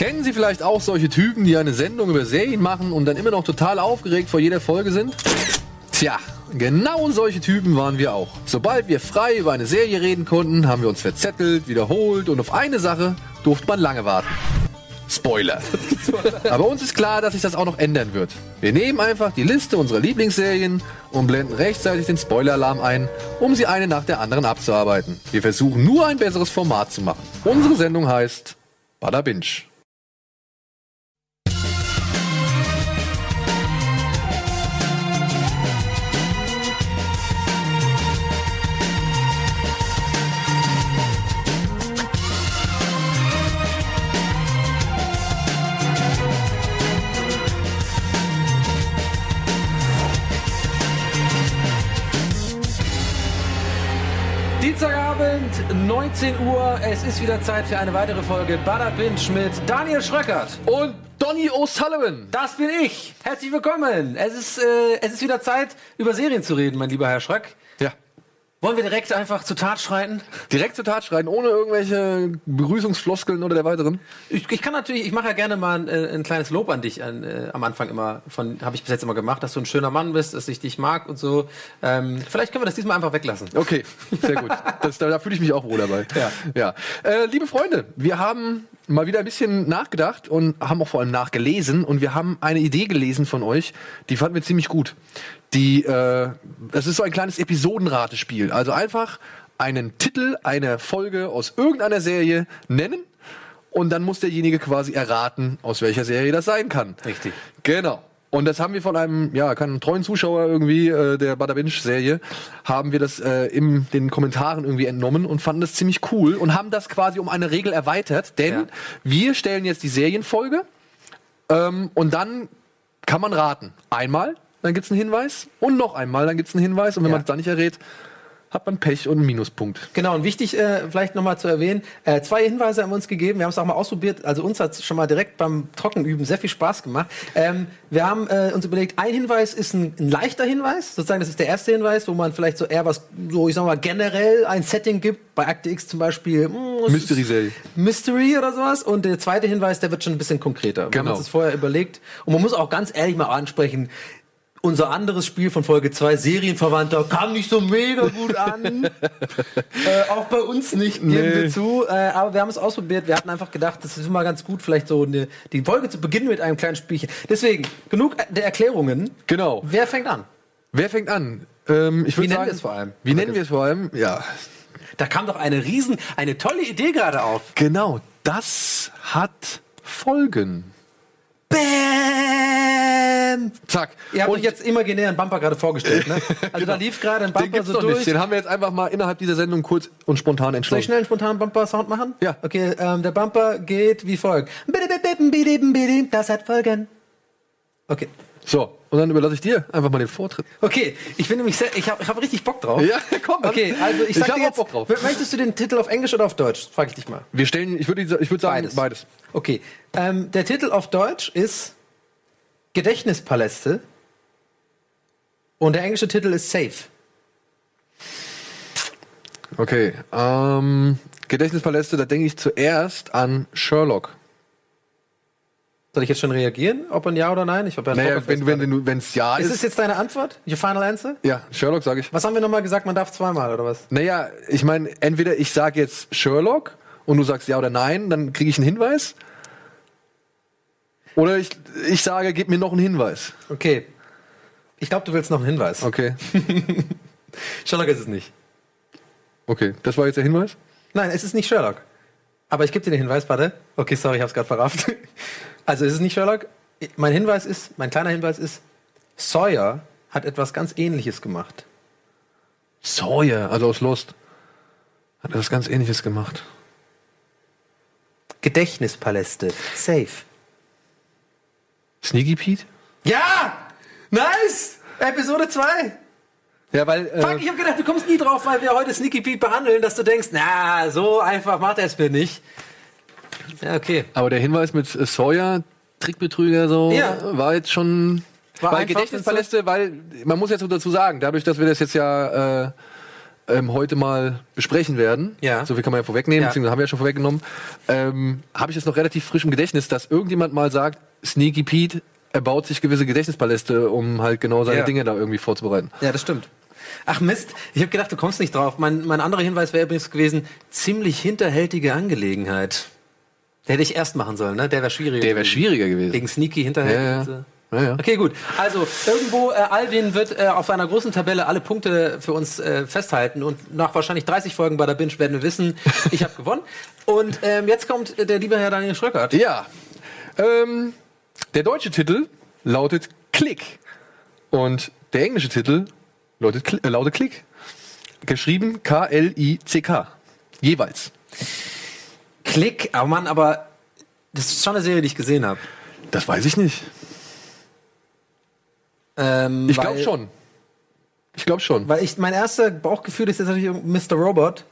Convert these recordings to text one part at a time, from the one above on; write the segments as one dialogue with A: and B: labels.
A: Kennen Sie vielleicht auch solche Typen, die eine Sendung über Serien machen und dann immer noch total aufgeregt vor jeder Folge sind? Tja, genau solche Typen waren wir auch. Sobald wir frei über eine Serie reden konnten, haben wir uns verzettelt, wiederholt und auf eine Sache durfte man lange warten. Spoiler. Aber uns ist klar, dass sich das auch noch ändern wird. Wir nehmen einfach die Liste unserer Lieblingsserien und blenden rechtzeitig den Spoiler-Alarm ein, um sie eine nach der anderen abzuarbeiten. Wir versuchen nur ein besseres Format zu machen. Unsere Sendung heißt Bada Binge.
B: Dienstagabend, 19 Uhr. Es ist wieder Zeit für eine weitere Folge Bada Binge mit Daniel Schröckert.
A: Und Donny O'Sullivan.
B: Das bin ich. Herzlich willkommen. Es ist, äh, es ist wieder Zeit, über Serien zu reden, mein lieber Herr Schröck. Wollen wir direkt einfach zur Tat schreiten?
A: Direkt zur Tat schreiten, ohne irgendwelche Begrüßungsfloskeln oder der weiteren.
B: Ich, ich kann natürlich, ich mache ja gerne mal ein, äh, ein kleines Lob an dich an, äh, am Anfang immer. Von habe ich bis jetzt immer gemacht, dass du ein schöner Mann bist, dass ich dich mag und so. Ähm, vielleicht können wir das diesmal einfach weglassen.
A: Okay, sehr gut. Das, da, da fühle ich mich auch wohl dabei.
B: Ja.
A: ja. Äh, liebe Freunde, wir haben mal wieder ein bisschen nachgedacht und haben auch vor allem nachgelesen und wir haben eine Idee gelesen von euch, die fanden wir ziemlich gut. Die, äh, das ist so ein kleines Episodenratespiel. Also einfach einen Titel einer Folge aus irgendeiner Serie nennen und dann muss derjenige quasi erraten, aus welcher Serie das sein kann.
B: Richtig.
A: Genau. Und das haben wir von einem, ja, keinen treuen Zuschauer irgendwie äh, der Bada Binge-Serie, haben wir das äh, in den Kommentaren irgendwie entnommen und fanden das ziemlich cool und haben das quasi um eine Regel erweitert, denn
B: Ja.
A: wir stellen jetzt die Serienfolge ähm, und dann kann man raten. Einmal, dann gibt's einen Hinweis und noch einmal, dann gibt's einen Hinweis und wenn
B: Ja.
A: man es dann nicht errät, hat man Pech und einen Minuspunkt.
B: Genau, und wichtig äh, vielleicht nochmal zu erwähnen, äh, zwei Hinweise haben wir uns gegeben, wir haben es auch mal ausprobiert, also uns hat es schon mal direkt beim Trockenüben sehr viel Spaß gemacht. Ähm, wir haben äh, uns überlegt, ein Hinweis ist ein, ein leichter Hinweis, sozusagen das ist der erste Hinweis, wo man vielleicht so eher was, so ich sag mal generell ein Setting gibt, bei Akte X zum Beispiel mm, es ist
A: Mystery-Serie.
B: Mystery oder sowas und der zweite Hinweis, der wird schon ein bisschen konkreter. Wir haben
A: Genau.
B: uns das vorher überlegt und man muss auch ganz ehrlich mal ansprechen, unser anderes Spiel von Folge 2, Serienverwandter, kam nicht so mega gut an. äh, auch bei uns nicht, geben
A: Nee.
B: wir zu. Äh, aber wir haben es ausprobiert. Wir hatten einfach gedacht, das ist immer ganz gut, vielleicht so eine, die Folge zu beginnen mit einem kleinen Spielchen. Deswegen, genug der Erklärungen.
A: Genau.
B: Wer fängt an?
A: Wer fängt an? Ähm, ich
B: Wie nennen wir es vor allem?
A: Wie nennen wir es vor allem? Ja,
B: Da kam doch eine riesen, eine tolle Idee gerade auf.
A: genau. Das hat Folgen.
B: Bam!
A: Zack.
B: Ihr habt
A: Und
B: euch jetzt imaginär einen Bumper gerade vorgestellt, ne? Also da lief gerade ein
A: den
B: Bumper
A: gibt's
B: so
A: doch
B: durch.
A: nicht. Den haben wir jetzt einfach mal innerhalb dieser Sendung kurz und spontan
B: Soll ich
A: entschlossen.
B: schnell einen spontanen Bumper-Sound machen?
A: Ja.
B: Okay, ähm, der Bumper geht wie folgt. Das hat Folgen. Okay.
A: So, und dann überlasse ich dir einfach mal den Vortritt.
B: Okay, ich bin nämlich sehr, ich habe ich hab richtig Bock drauf.
A: Ja, komm, dann.
B: Okay, also ich
A: Ich
B: sag
A: hab
B: dir
A: auch
B: jetzt,
A: Bock drauf.
B: möchtest du den Titel auf Englisch oder auf Deutsch? Frag ich dich mal.
A: Wir stellen, ich würde, ich würde sagen,
B: Beides.
A: beides.
B: Okay, ähm, der Titel auf Deutsch ist Gedächtnispaläste und der englische Titel ist Safe.
A: Okay, ähm, Gedächtnispaläste, da denke ich zuerst an Sherlock.
B: Soll ich jetzt schon reagieren, ob ein Ja oder Nein? Ich hab ja
A: Naja, wenn, wenn, wenn, es ja
B: ist
A: ist.
B: das jetzt deine Antwort? Your final answer?
A: ja, Sherlock sage ich.
B: Was haben wir nochmal gesagt? Man darf zweimal oder was?
A: Naja, ich meine, entweder ich sage jetzt Sherlock und du sagst ja oder nein, dann kriege ich einen Hinweis. Oder ich, ich sage, gib mir noch einen Hinweis.
B: Okay. Ich glaube, du willst noch einen Hinweis.
A: Okay,
B: Sherlock ist es nicht.
A: okay, das war jetzt der Hinweis?
B: Nein, es ist nicht Sherlock. Aber ich gebe dir den Hinweis, warte. Okay, sorry, ich hab's gerade verrafft. Also es ist nicht Sherlock. Mein Hinweis ist, mein kleiner Hinweis ist, Sawyer hat etwas ganz ähnliches gemacht.
A: Sawyer, also aus Lost. Hat er was ganz ähnliches gemacht.
B: Gedächtnispaläste. Safe.
A: Sneaky Pete?
B: Ja! Nice! Episode 2.
A: Ja, weil. Äh,
B: Fuck, ich hab gedacht, du kommst nie drauf, weil wir heute Sneaky Pete behandeln, dass du denkst, na, so einfach macht er es mir nicht. Ja, okay.
A: aber der Hinweis mit äh, Sawyer, Trickbetrüger, so,
B: Ja.
A: war jetzt schon.
B: War
A: weil Gedächtnispaläste, weil man muss jetzt dazu sagen, dadurch, dass wir das jetzt ja äh, ähm, heute mal besprechen werden.
B: Ja.
A: So viel kann man ja vorwegnehmen,
B: Ja.
A: beziehungsweise haben wir ja schon vorweggenommen. Ähm, Habe ich jetzt noch relativ frisch im Gedächtnis, dass irgendjemand mal sagt, Sneaky Pete, er baut sich gewisse Gedächtnispaläste, um halt genau seine
B: Ja.
A: Dinge da irgendwie vorzubereiten.
B: Ja, das stimmt. Ach Mist, ich habe gedacht, du kommst nicht drauf. Mein, mein anderer Hinweis wäre übrigens gewesen, ziemlich hinterhältige Angelegenheit. Der hätte ich erst machen sollen, ne? Der wäre schwieriger.
A: Der wäre schwieriger gewesen.
B: Wegen Sneaky hinterhältig.
A: Ja, ja. Ja, ja.
B: Okay, gut. Also irgendwo, äh, Alvin wird äh, auf einer großen Tabelle alle Punkte für uns äh, festhalten und nach wahrscheinlich 30 Folgen bei der Binge werden wir wissen, ich habe gewonnen. Und ähm, jetzt kommt äh, der liebe Herr Daniel Schröckert.
A: Ja. Ähm, der deutsche Titel lautet Klick. Und der englische Titel lautet, Kl- äh, lautet Klick. Geschrieben K-L-I-C-K. Jeweils.
B: Klick, aber Mann, aber das ist schon eine Serie, die ich gesehen habe.
A: Das weiß ich nicht.
B: Ähm,
A: Ich glaube schon. Ich glaube schon.
B: Weil ich, mein erster Bauchgefühl ist jetzt natürlich Mr. Robot.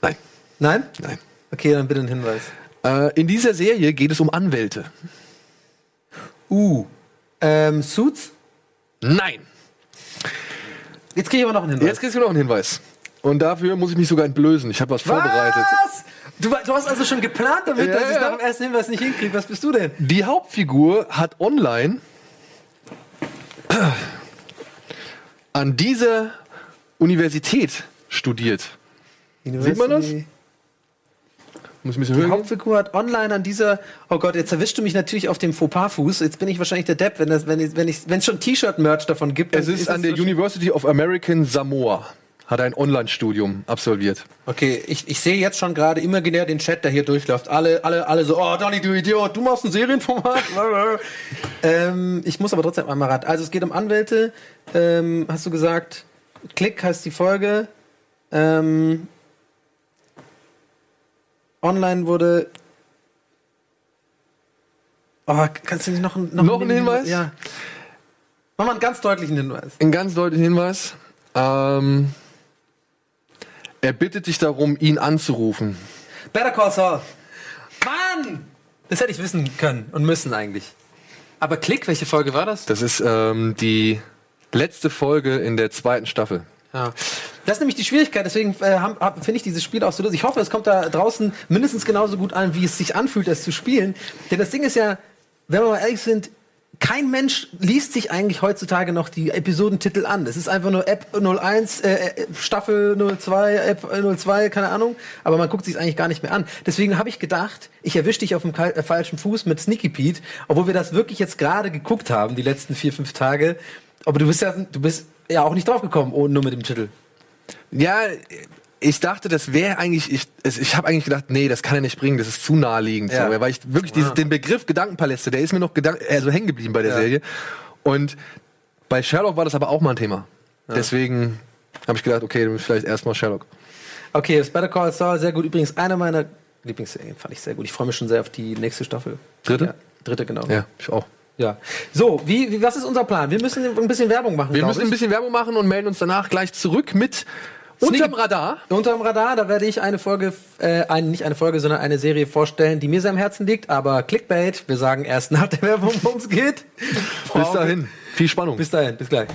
A: Nein,
B: Nein?
A: nein.
B: Okay, dann bitte ein Hinweis.
A: Äh, in dieser Serie geht es um Anwälte.
B: Uh. Ähm, Suits?
A: Nein.
B: Jetzt kriege ich aber noch einen Hinweis.
A: Jetzt kriegst du noch einen Hinweis. Und dafür muss ich mich sogar entblößen. Ich habe was vorbereitet.
B: Was? Du, du hast also schon geplant damit,
A: Ja,
B: dass ich
A: ja.
B: nach dem ersten Hinweis nicht hinkriege. Was bist du denn?
A: Die Hauptfigur hat online an dieser Universität studiert. Sieht man das?
B: Die
A: Muss ein bisschen höher gehen?
B: Hauptfigur hat online an dieser. Oh Gott, jetzt erwischst du mich natürlich auf dem Fauxpas-Fuß. Jetzt bin ich wahrscheinlich der Depp, wenn es wenn ich, wenn ich, wenn es schon T-Shirt-Merch davon gibt.
A: Es
B: dann
A: ist an der University of American Samoa. Hat ein Online-Studium absolviert.
B: Okay, ich, ich sehe jetzt schon gerade imaginär den Chat, der hier durchläuft. Alle, alle, alle so, oh Donny, du Idiot, du machst ein Serienformat. ähm, ich muss aber trotzdem einmal rat. Also es geht um Anwälte. Ähm, hast du gesagt, Klick heißt die Folge. Ähm, online wurde. Oh, kannst du nicht noch, einen-
A: Noch einen Hinweis?
B: Ja. Mach mal einen ganz deutlichen Hinweis.
A: Ein ganz deutlicher Hinweis. Ähm, er bittet dich darum, ihn anzurufen.
B: Better Call Saul. Mann! Das hätte ich wissen können und müssen eigentlich. Aber Klick, welche Folge war das?
A: Das ist ähm, die letzte Folge in der zweiten Staffel.
B: Ja. Das ist nämlich die Schwierigkeit, deswegen äh, finde ich dieses Spiel auch so lustig. Ich hoffe, es kommt da draußen mindestens genauso gut an, wie es sich anfühlt, es zu spielen. Denn das Ding ist ja, wenn wir mal ehrlich sind, kein Mensch liest sich eigentlich heutzutage noch die Episodentitel an. Das ist einfach nur App 01, äh, äh, Staffel 02, App 02, keine Ahnung. Aber man guckt sich eigentlich gar nicht mehr an. Deswegen habe ich gedacht, ich erwische dich auf dem äh, falschen Fuß mit Sneaky Pete, obwohl wir das wirklich jetzt gerade geguckt haben, die letzten vier, fünf Tage. Aber du bist ja, du bist ja auch nicht draufgekommen, ohne nur mit dem Titel.
A: Ja, ich dachte, das wäre eigentlich, ich, ich habe eigentlich gedacht, nee, das kann er nicht bringen, das ist zu naheliegend.
B: Ja.
A: So, weil ich wirklich dieses, den Begriff Gedankenpaläste, der ist mir noch gedank also hängen geblieben bei der
B: Ja.
A: Serie. Und bei Sherlock war das aber auch mal ein Thema. Deswegen habe ich gedacht, okay, dann vielleicht erstmal Sherlock.
B: Okay, das Better Call Saul, sehr gut. Übrigens, eine meiner Lieblingsserien fand ich sehr gut. Ich freue mich schon sehr auf die nächste Staffel.
A: Dritte?
B: Ja, dritte, genau.
A: Ja, ich auch.
B: Ja. So, wie, wie, was ist unser Plan? Wir müssen ein bisschen Werbung machen.
A: Wir müssen
B: ich.
A: ein bisschen Werbung machen und melden uns danach gleich zurück mit Unterm Radar.
B: Unterm Radar, da werde ich eine Folge, äh, ein, nicht eine Folge, sondern eine Serie vorstellen, die mir sehr am Herzen liegt, aber Clickbait, wir sagen erst nach der Werbung, worum es geht.
A: Bis dahin. Viel Spannung.
B: Bis dahin, bis gleich.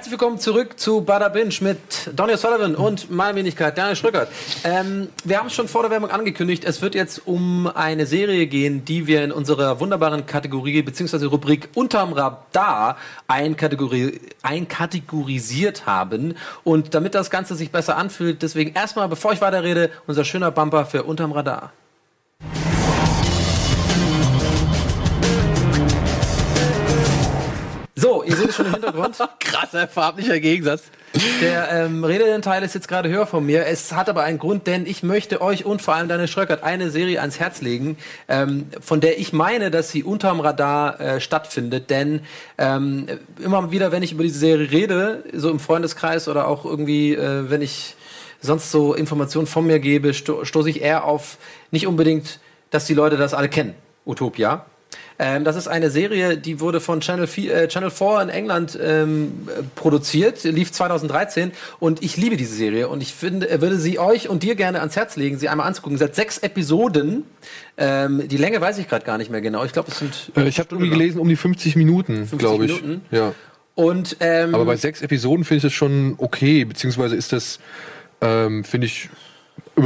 B: Herzlich willkommen zurück zu Bada Binge mit Donny Sullivan und meiner Wenigkeit Daniel Schröckert. Ähm, wir haben es schon vor der Werbung angekündigt, es wird jetzt um eine Serie gehen, die wir in unserer wunderbaren Kategorie bzw. Rubrik Unterm Radar einkategori einkategorisiert haben. Und damit das Ganze sich besser anfühlt, deswegen erstmal, bevor ich weiterrede, unser schöner Bumper für Unterm Radar. So, ihr seht es schon im Hintergrund.
A: Krasser farblicher Gegensatz.
B: Der ähm, Redeanteil ist jetzt gerade höher von mir. Es hat aber einen Grund, denn ich möchte euch und vor allem Daniel Schröckert eine Serie ans Herz legen, ähm, von der ich meine, dass sie unterm Radar äh, stattfindet. Denn ähm, immer wieder, wenn ich über diese Serie rede, so im Freundeskreis oder auch irgendwie, äh, wenn ich sonst so Informationen von mir gebe, sto stoße ich eher auf nicht unbedingt, dass die Leute das alle kennen. Utopia. Ähm, das ist eine Serie, die wurde von Channel, 4, äh, Channel 4 in England ähm, äh, produziert, lief 2013 und ich liebe diese Serie und ich finde, äh, würde sie euch und dir gerne ans Herz legen, sie einmal anzugucken. Seit sechs Episoden, ähm, die Länge weiß ich gerade gar nicht mehr genau. Ich glaube, es sind
A: Äh, ich habe irgendwie gelesen, um die 50 Minuten,
B: 50
A: glaube ich.
B: Minuten?
A: Ja.
B: Und ähm,
A: Aber bei sechs Episoden finde ich das schon okay, beziehungsweise ist das, ähm, finde ich,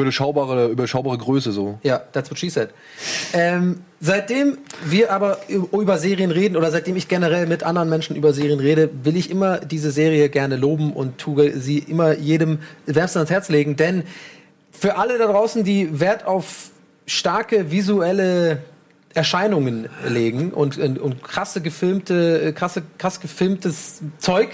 A: überschaubare, überschaubare Größe so.
B: Ja, that's what she said. Ähm, seitdem wir aber über Serien reden oder seitdem ich generell mit anderen Menschen über Serien rede, will ich immer diese Serie gerne loben und tue sie immer jedem wärmstens ans Herz legen, denn für alle da draußen, die Wert auf starke visuelle Erscheinungen legen und, und, und krasse gefilmte, äh, krasse, krass gefilmtes Zeug,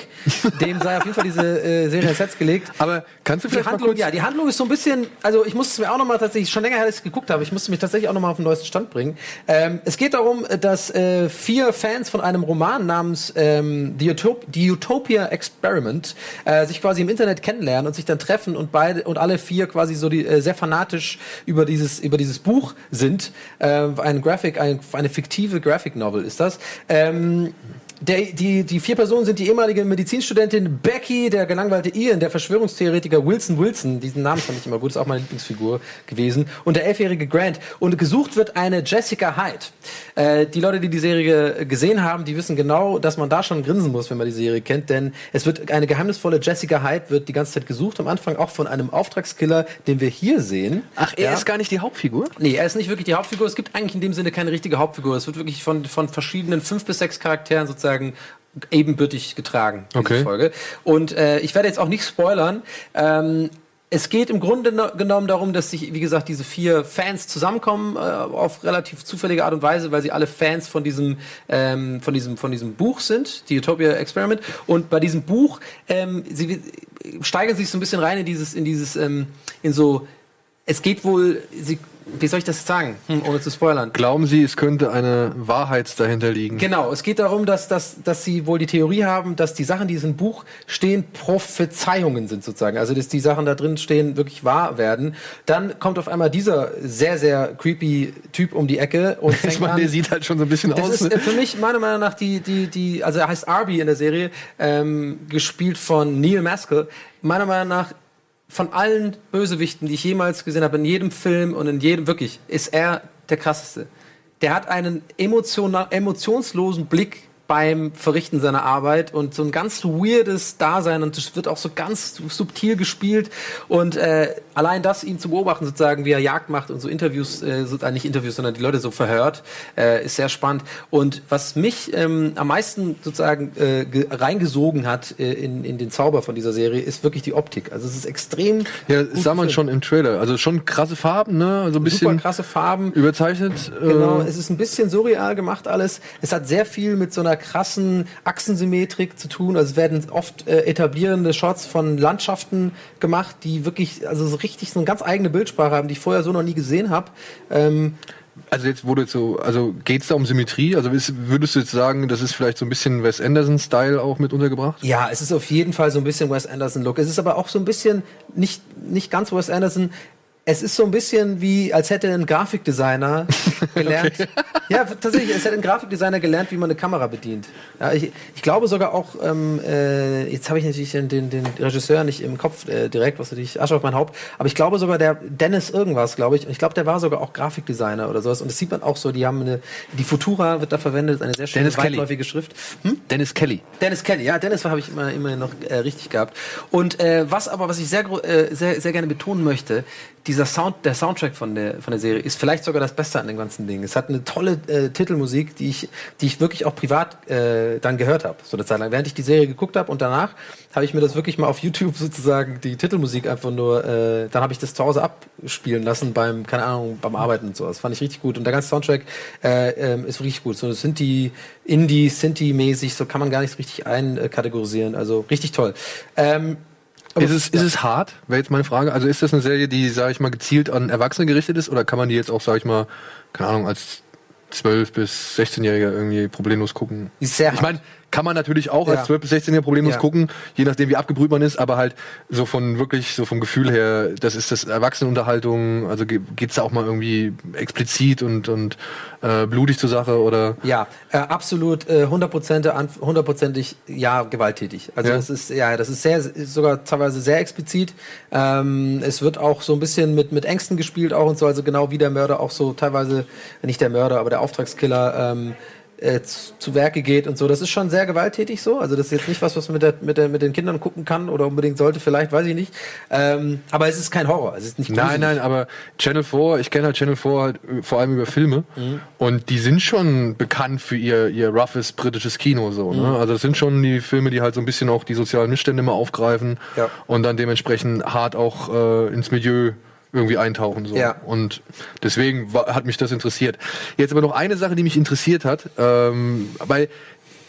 B: dem sei auf jeden Fall diese äh, Serie ins Herz gelegt.
A: Aber kannst du
B: Die
A: vielleicht mal
B: Handlung,
A: kurz...
B: ja, die Handlung ist so ein bisschen, also ich musste es mir auch nochmal tatsächlich, schon länger her, dass ich geguckt habe, ich musste mich tatsächlich auch nochmal auf den neuesten Stand bringen. Ähm, es geht darum, dass äh, vier Fans von einem Roman namens ähm, The, Utop The Utopia Experiment äh, sich quasi im Internet kennenlernen und sich dann treffen und beide und alle vier quasi so die, äh, sehr fanatisch über dieses, über dieses Buch sind. Äh, ein Graphic, ein, eine fiktive Graphic Novel ist das. Ähm, der, die, die vier Personen sind die ehemalige Medizinstudentin Becky, der gelangweilte Ian, der Verschwörungstheoretiker Wilson Wilson, diesen Namen fand ich immer gut, ist auch meine Lieblingsfigur gewesen, und der elfjährige Grant. Und gesucht wird eine Jessica Hyde. Äh, die Leute, die die Serie gesehen haben, die wissen genau, dass man da schon grinsen muss, wenn man die Serie kennt, denn es wird eine geheimnisvolle Jessica Hyde wird die ganze Zeit gesucht, am Anfang auch von einem Auftragskiller, den wir hier sehen.
A: Ach, er
B: Ja.
A: ist gar nicht die Hauptfigur?
B: Nee, er ist nicht wirklich die Hauptfigur. Es gibt eigentlich in dem Sinne keine richtige Hauptfigur. Es wird wirklich von, von verschiedenen fünf bis sechs Charakteren sozusagen ebenbürtig getragen, diese
A: Okay.
B: Folge. Und äh, ich werde jetzt auch nicht spoilern. Ähm, es geht im Grunde no- genommen darum, dass sich, wie gesagt, diese vier Fans zusammenkommen äh, auf relativ zufällige Art und Weise, weil sie alle Fans von diesem, ähm, von diesem, von diesem Buch sind, die Utopia Experiment. Und bei diesem Buch, ähm, sie steigern sich so ein bisschen rein in dieses, in dieses, ähm, in so, es geht wohl, sie, wie soll ich das sagen, hm, ohne zu spoilern?
A: Glauben Sie, es könnte eine Wahrheit dahinter liegen?
B: Genau, es geht darum, dass, dass, dass sie wohl die Theorie haben, dass die Sachen, die in diesem Buch stehen, Prophezeiungen sind sozusagen. Also, dass die Sachen da drin stehen, wirklich wahr werden. Dann kommt auf einmal dieser sehr, sehr creepy Typ um die Ecke und fängt
A: Ich meine,
B: an,
A: der sieht halt schon so ein bisschen
B: das
A: aus.
B: ist
A: ne?
B: äh, für mich meiner Meinung nach die, die, die, also er heißt Arby in der Serie, ähm, gespielt von Neil Maskell. Meiner Meinung nach von allen Bösewichten, die ich jemals gesehen habe, in jedem Film und in jedem, wirklich, ist er der krasseste. Der hat einen emotionslosen Blick beim Verrichten seiner Arbeit und so ein ganz weirdes Dasein und es wird auch so ganz subtil gespielt und äh, allein das ihn zu beobachten sozusagen, wie er Jagd macht und so Interviews, äh, so, äh, nicht Interviews, sondern die Leute so verhört, äh, ist sehr spannend und was mich ähm, am meisten sozusagen äh, ge- reingesogen hat äh, in, in den Zauber von dieser Serie, ist wirklich die Optik. Also es ist extrem
A: Ja, das sah man schon im Trailer. Also schon krasse Farben, ne? Also ein
B: super
A: bisschen
B: krasse Farben.
A: überzeichnet.
B: Genau,
A: Äh,
B: es ist ein bisschen surreal gemacht alles. Es hat sehr viel mit so einer krassen Achsensymmetrik zu tun. Also es werden oft äh, etablierende Shots von Landschaften gemacht, die wirklich, also so richtig so eine ganz eigene Bildsprache haben, die ich vorher so noch nie gesehen habe. Ähm,
A: also jetzt wurde jetzt so, also geht's da um Symmetrie? Also ist, würdest du jetzt sagen, das ist vielleicht so ein bisschen Wes Anderson-Style auch mit untergebracht?
B: ja, es ist auf jeden Fall so ein bisschen Wes Anderson-Look. Es ist aber auch so ein bisschen nicht, nicht ganz Wes Anderson. Es ist so ein bisschen wie, als hätte ein Grafikdesigner gelernt. Ja, tatsächlich, es hätte ein Grafikdesigner gelernt, wie man eine Kamera bedient. Ja, ich, ich glaube sogar auch, ähm, äh, jetzt habe ich natürlich den, den, den Regisseur nicht im Kopf äh, direkt, was natürlich Asche auf mein Haupt, aber ich glaube sogar der Dennis irgendwas, glaube ich. Ich glaube, der war sogar auch Grafikdesigner oder sowas. Und das sieht man auch so, die haben eine, die Futura wird da verwendet, eine sehr schöne
A: Dennis Kelly.
B: weitläufige Schrift. Hm?
A: Dennis Kelly.
B: Dennis Kelly, ja, Dennis habe ich immer, immer noch äh, richtig gehabt. Und äh, was aber, was ich sehr, äh, sehr, sehr gerne betonen möchte, dieser Sound, der Soundtrack von der, von der Serie ist vielleicht sogar das Beste an dem ganzen Ding. Es hat eine tolle äh, Titelmusik, die ich, die ich wirklich auch privat äh, dann gehört habe, so eine Zeit lang. Während ich die Serie geguckt habe und danach habe ich mir das wirklich mal auf YouTube sozusagen die Titelmusik einfach nur, äh, dann habe ich das zu Hause abspielen lassen beim, keine Ahnung, beim Arbeiten und so. Das fand ich richtig gut. Und der ganze Soundtrack äh, ähm, ist richtig gut. So das sind die Indie, Sinti-mäßig, so kann man gar nicht richtig einkategorisieren. Also richtig toll. Ähm, aber-
A: Ist es, ist es hart? Wäre jetzt meine Frage. Also ist das eine Serie, die, sage ich mal, gezielt an Erwachsene gerichtet ist? Oder kann man die jetzt auch, sage ich mal, keine Ahnung, als 12- bis 16-Jähriger irgendwie problemlos gucken?
B: Ist sehr
A: ich
B: hart.
A: meine, kann man natürlich auch
B: Ja.
A: als 12- bis 16-Jähriger problemlos
B: Ja.
A: gucken, je nachdem wie abgebrüht man ist, aber halt so von wirklich, so vom Gefühl her, das ist das Erwachsenenunterhaltung, also ge- geht's da auch mal irgendwie explizit und, und äh, blutig zur Sache oder
B: Ja, äh, absolut äh, hundertprozentig, an- hundertprozentig ja gewalttätig. Also
A: Ja.
B: das ist ja, das ist sehr, ist sogar teilweise sehr explizit. Ähm, es wird auch so ein bisschen mit mit Ängsten gespielt auch und so, also genau wie der Mörder auch so teilweise nicht der Mörder, aber der Auftragskiller ähm, äh, zu, zu Werke geht und so. Das ist schon sehr gewalttätig so. Also das ist jetzt nicht was, was man mit, der, mit, der, mit den Kindern gucken kann oder unbedingt sollte, vielleicht, weiß ich nicht. Ähm, aber es ist kein Horror. Es ist nicht
A: Nein,
B: gruselig.
A: nein, aber Channel 4, ich kenne halt Channel 4 halt äh, vor allem über Filme
B: Mhm.
A: und die sind schon bekannt für ihr, ihr roughes britisches Kino so.
B: Mhm.
A: Ne? Also das sind schon die Filme, die halt so ein bisschen auch die sozialen Missstände mal aufgreifen
B: Ja.
A: und dann dementsprechend hart auch äh, ins Milieu irgendwie eintauchen so.
B: Ja.
A: Und deswegen war, hat mich das interessiert. Jetzt aber noch eine Sache, die mich interessiert hat, ähm, weil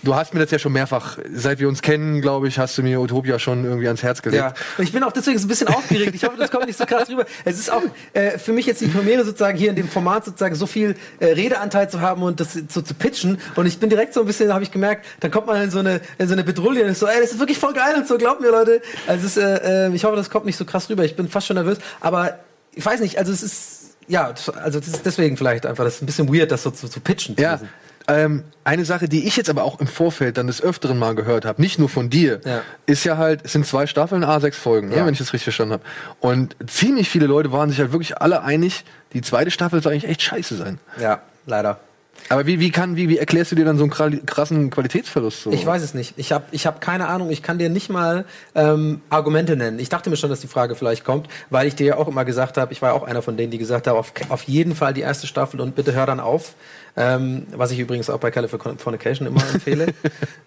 A: du hast mir das ja schon mehrfach, seit wir uns kennen, glaube ich, hast du mir Utopia schon irgendwie ans Herz gelegt.
B: Ja, und ich bin auch deswegen so ein bisschen aufgeregt. Ich hoffe, das kommt nicht so krass rüber. Es ist auch äh, für mich jetzt die Premiere sozusagen hier in dem Format sozusagen so viel äh, Redeanteil zu haben und das so zu pitchen. Und ich bin direkt so ein bisschen, habe ich gemerkt, dann kommt man in so eine in so eine Bedrulle und ist so, ey, das ist wirklich voll geil und so, glaubt mir Leute. Also ist, äh, äh, ich hoffe, das kommt nicht so krass rüber. Ich bin fast schon nervös, aber ich weiß nicht. Also es ist ja, also das ist deswegen vielleicht einfach, das ist ein bisschen weird, das so zu, zu pitchen. zu
A: Ja.
B: wissen.
A: Ähm, eine Sache, die ich jetzt aber auch im Vorfeld dann des Öfteren mal gehört habe, nicht nur von dir,
B: Ja.
A: ist ja halt, es sind zwei Staffeln, A, sechs Folgen, ne,
B: Ja.
A: wenn ich das richtig verstanden habe. Und ziemlich viele Leute waren sich halt wirklich alle einig, die zweite Staffel soll eigentlich echt scheiße sein.
B: ja, leider.
A: Aber wie, wie kann, wie, wie erklärst du dir dann so einen kra- krassen Qualitätsverlust? So?
B: Ich weiß es nicht. Ich habe ich hab keine Ahnung. Ich kann dir nicht mal ähm, Argumente nennen. Ich dachte mir schon, dass die Frage vielleicht kommt, weil ich dir ja auch immer gesagt habe, ich war ja auch einer von denen, die gesagt haben, auf, auf jeden Fall die erste Staffel und bitte hör dann auf. Ähm, was ich übrigens auch bei Californication immer empfehle. äh,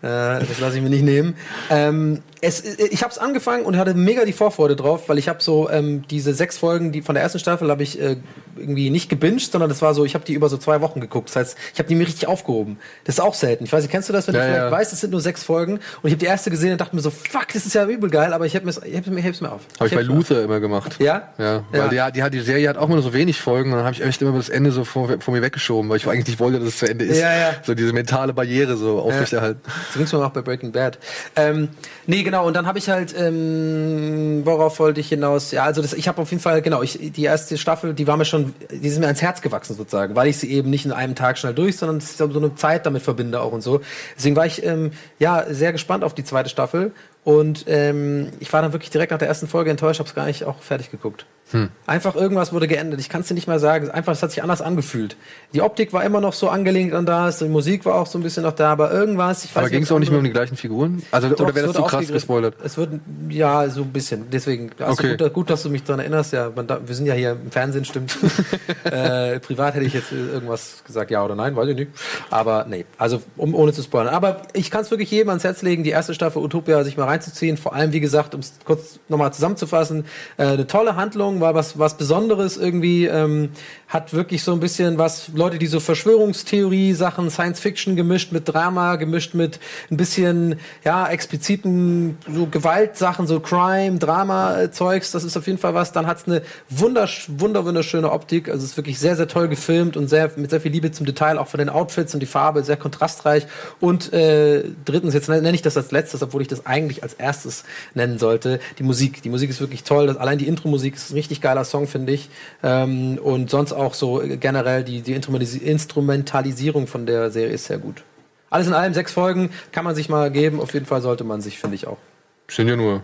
B: das lasse ich mir nicht nehmen. Ähm, es, ich habe es angefangen und hatte mega die Vorfreude drauf, weil ich habe so ähm, diese sechs Folgen, die von der ersten Staffel habe ich äh, irgendwie nicht gebinged, sondern das war so, ich habe die über so zwei Wochen geguckt. Das heißt, ich habe die mir richtig aufgehoben. Das ist auch selten. Ich weiß nicht, kennst du das, wenn
A: Ja,
B: du vielleicht
A: ja.
B: weißt, es sind nur sechs Folgen und ich habe die erste gesehen und dachte mir so, fuck, das ist ja übel geil, aber ich habe mir, ich mir, auf.
A: Habe ich bei
B: mir auf.
A: Luther immer gemacht.
B: Ja?
A: Ja,
B: Ja.
A: weil die, die, hat- die Serie hat auch immer nur so wenig Folgen und dann habe ich echt immer das Ende so vor, vor mir weggeschoben, weil ich eigentlich nicht wollte, dass es zu Ende ist.
B: Ja, ja.
A: So diese mentale Barriere so aufrechterhalten.
B: So ging's mir auch bei Breaking Bad. Ähm, nee, genau, und dann habe ich halt, ähm, worauf wollte ich hinaus? Ja, also das, ich habe auf jeden Fall, genau, ich, die erste Staffel, die war mir schon, die ist mir ans Herz gewachsen sozusagen, weil ich sie eben nicht in einem Tag schnell durch, sondern ich so eine Zeit damit verbinde auch und so. Deswegen war ich, ähm, ja, sehr gespannt auf die zweite Staffel und ähm, ich war dann wirklich direkt nach der ersten Folge enttäuscht, habe es gar nicht auch fertig geguckt. Einfach irgendwas wurde geändert. Ich kann es dir nicht mal sagen. Einfach, es hat sich anders angefühlt. Die Optik war immer noch so angelehnt an das, die Musik war auch so ein bisschen noch da, aber irgendwas,
A: Aber ging es auch nicht mehr um die gleichen Figuren? Also,
B: Doch,
A: oder wäre das zu krass gespoilert?
B: Es wird, ja, so ein bisschen. Deswegen, also
A: Okay.
B: gut, gut, dass du mich daran erinnerst. Ja, man, wir sind ja hier im Fernsehen, stimmt. äh, privat hätte ich jetzt äh, irgendwas gesagt, ja oder nein, weiß ich nicht. Aber nee, also um, ohne zu spoilern. Aber ich kann es wirklich jedem ans Herz legen, die erste Staffel Utopia sich mal reinzuziehen. Vor allem, wie gesagt, um es kurz nochmal zusammenzufassen, äh, eine tolle Handlung, war was, was Besonderes irgendwie, ähm, hat wirklich so ein bisschen was, Leute, die so Verschwörungstheorie-Sachen, Science-Fiction gemischt mit Drama, gemischt mit ein bisschen, ja, expliziten so Gewaltsachen, so Crime, Drama-Zeugs, das ist auf jeden Fall was. Dann hat es eine wundersch wunder, wunderschöne Optik, also es ist wirklich sehr, sehr toll gefilmt und sehr, mit sehr viel Liebe zum Detail, auch von den Outfits und die Farbe, sehr kontrastreich. Und äh, drittens, jetzt nenne ich das als letztes, obwohl ich das eigentlich als erstes nennen sollte, die Musik. Die Musik ist wirklich toll, das, allein die Intro-Musik ist ein richtig geiler Song, finde ich. Ähm, und sonst auch so äh, generell die, die Instrumentalisi- Instrumentalisierung von der Serie ist sehr gut. Alles in allem sechs Folgen, kann man sich mal geben. Auf jeden Fall sollte man sich, finde ich auch.
A: Sind ja nur ein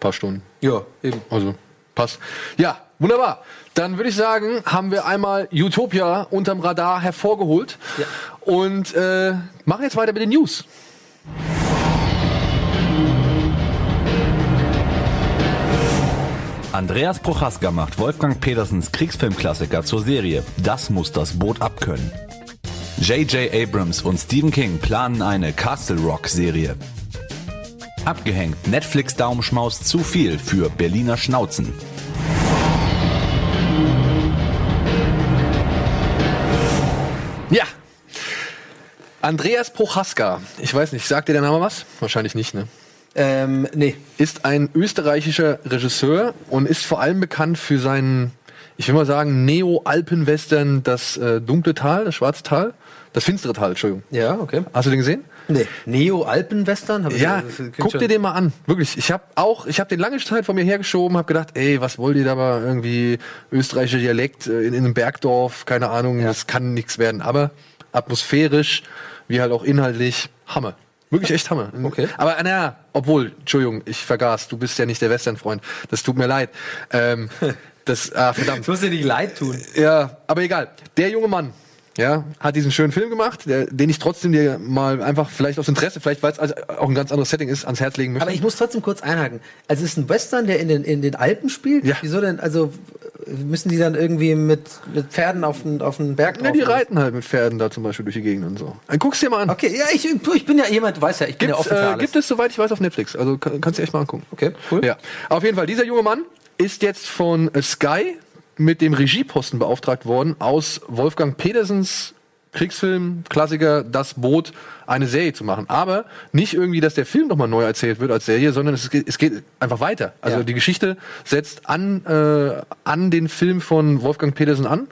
A: paar Stunden.
B: Ja, eben.
A: Also, passt. Ja, wunderbar. Dann würde ich sagen, haben wir einmal Utopia unterm Radar hervorgeholt.
B: Ja.
A: Und äh, machen jetzt weiter mit den News.
C: Andreas Prochaska macht Wolfgang Petersens Kriegsfilmklassiker zur Serie. Das muss das Boot abkönnen. J.J. Abrams und Stephen King planen eine Castle Rock Serie. Abgehängt, Netflix Daumenschmaus zu viel für Berliner Schnauzen.
A: Ja. Andreas Prochaska. Ich weiß nicht, sagt dir der Name was? Wahrscheinlich nicht, ne?
B: Ähm, nee.
A: Ist ein österreichischer Regisseur und ist vor allem bekannt für seinen, ich will mal sagen, Neo-Alpen-Western Das äh, dunkle Tal, das schwarze Tal, das finstere Tal, Entschuldigung.
B: Ja, okay.
A: Hast du den gesehen?
B: Nee. Neo-Alpen-Western?
A: Ja, guck
B: schon-
A: dir den mal an. Wirklich. Ich habe auch, ich habe den lange Zeit von mir hergeschoben, habe gedacht, ey, was wollt ihr da mal irgendwie österreichischer Dialekt äh, in, in einem Bergdorf, keine Ahnung, das kann nichts werden. Aber atmosphärisch, wie halt auch inhaltlich, Hammer. Wirklich echt Hammer.
B: Okay.
A: Aber naja, obwohl, Entschuldigung, ich vergaß, du bist ja nicht der Western-Freund. Das tut mir leid. Ähm, das, ah, verdammt.
B: Das muss dir nicht leid tun.
A: Ja, aber egal. Der junge Mann Ja, hat diesen schönen Film gemacht, der, den ich trotzdem dir mal einfach vielleicht aus Interesse, vielleicht weil es also auch ein ganz anderes Setting ist, ans Herz legen möchte.
B: Aber ich muss trotzdem kurz einhaken. Also es ist ein Western, der in den, in den Alpen spielt?
A: Ja.
B: Wieso denn? Also müssen die dann irgendwie mit, mit Pferden auf den, auf den Berg
A: ja, die
B: drauf?
A: reiten halt mit Pferden da zum Beispiel durch die Gegend und so. Dann guck's dir mal an.
B: Okay, ja, ich, ich bin ja jemand, du weißt ja, ich bin ja
A: Gibt's,
B: offen für
A: äh,
B: alles.
A: gibt es, soweit ich weiß, auf Netflix. Also kann, kannst du echt mal angucken.
B: Okay, cool.
A: Ja. Auf jeden Fall, dieser junge Mann ist jetzt von äh, Sky mit dem Regieposten beauftragt worden, aus Wolfgang Petersens Kriegsfilm, Klassiker, Das Boot, eine Serie zu machen. Aber nicht irgendwie, dass der Film nochmal neu erzählt wird als Serie, sondern es geht, es geht einfach weiter. Also
B: Ja.
A: die Geschichte setzt an, äh, an den Film von Wolfgang Petersen an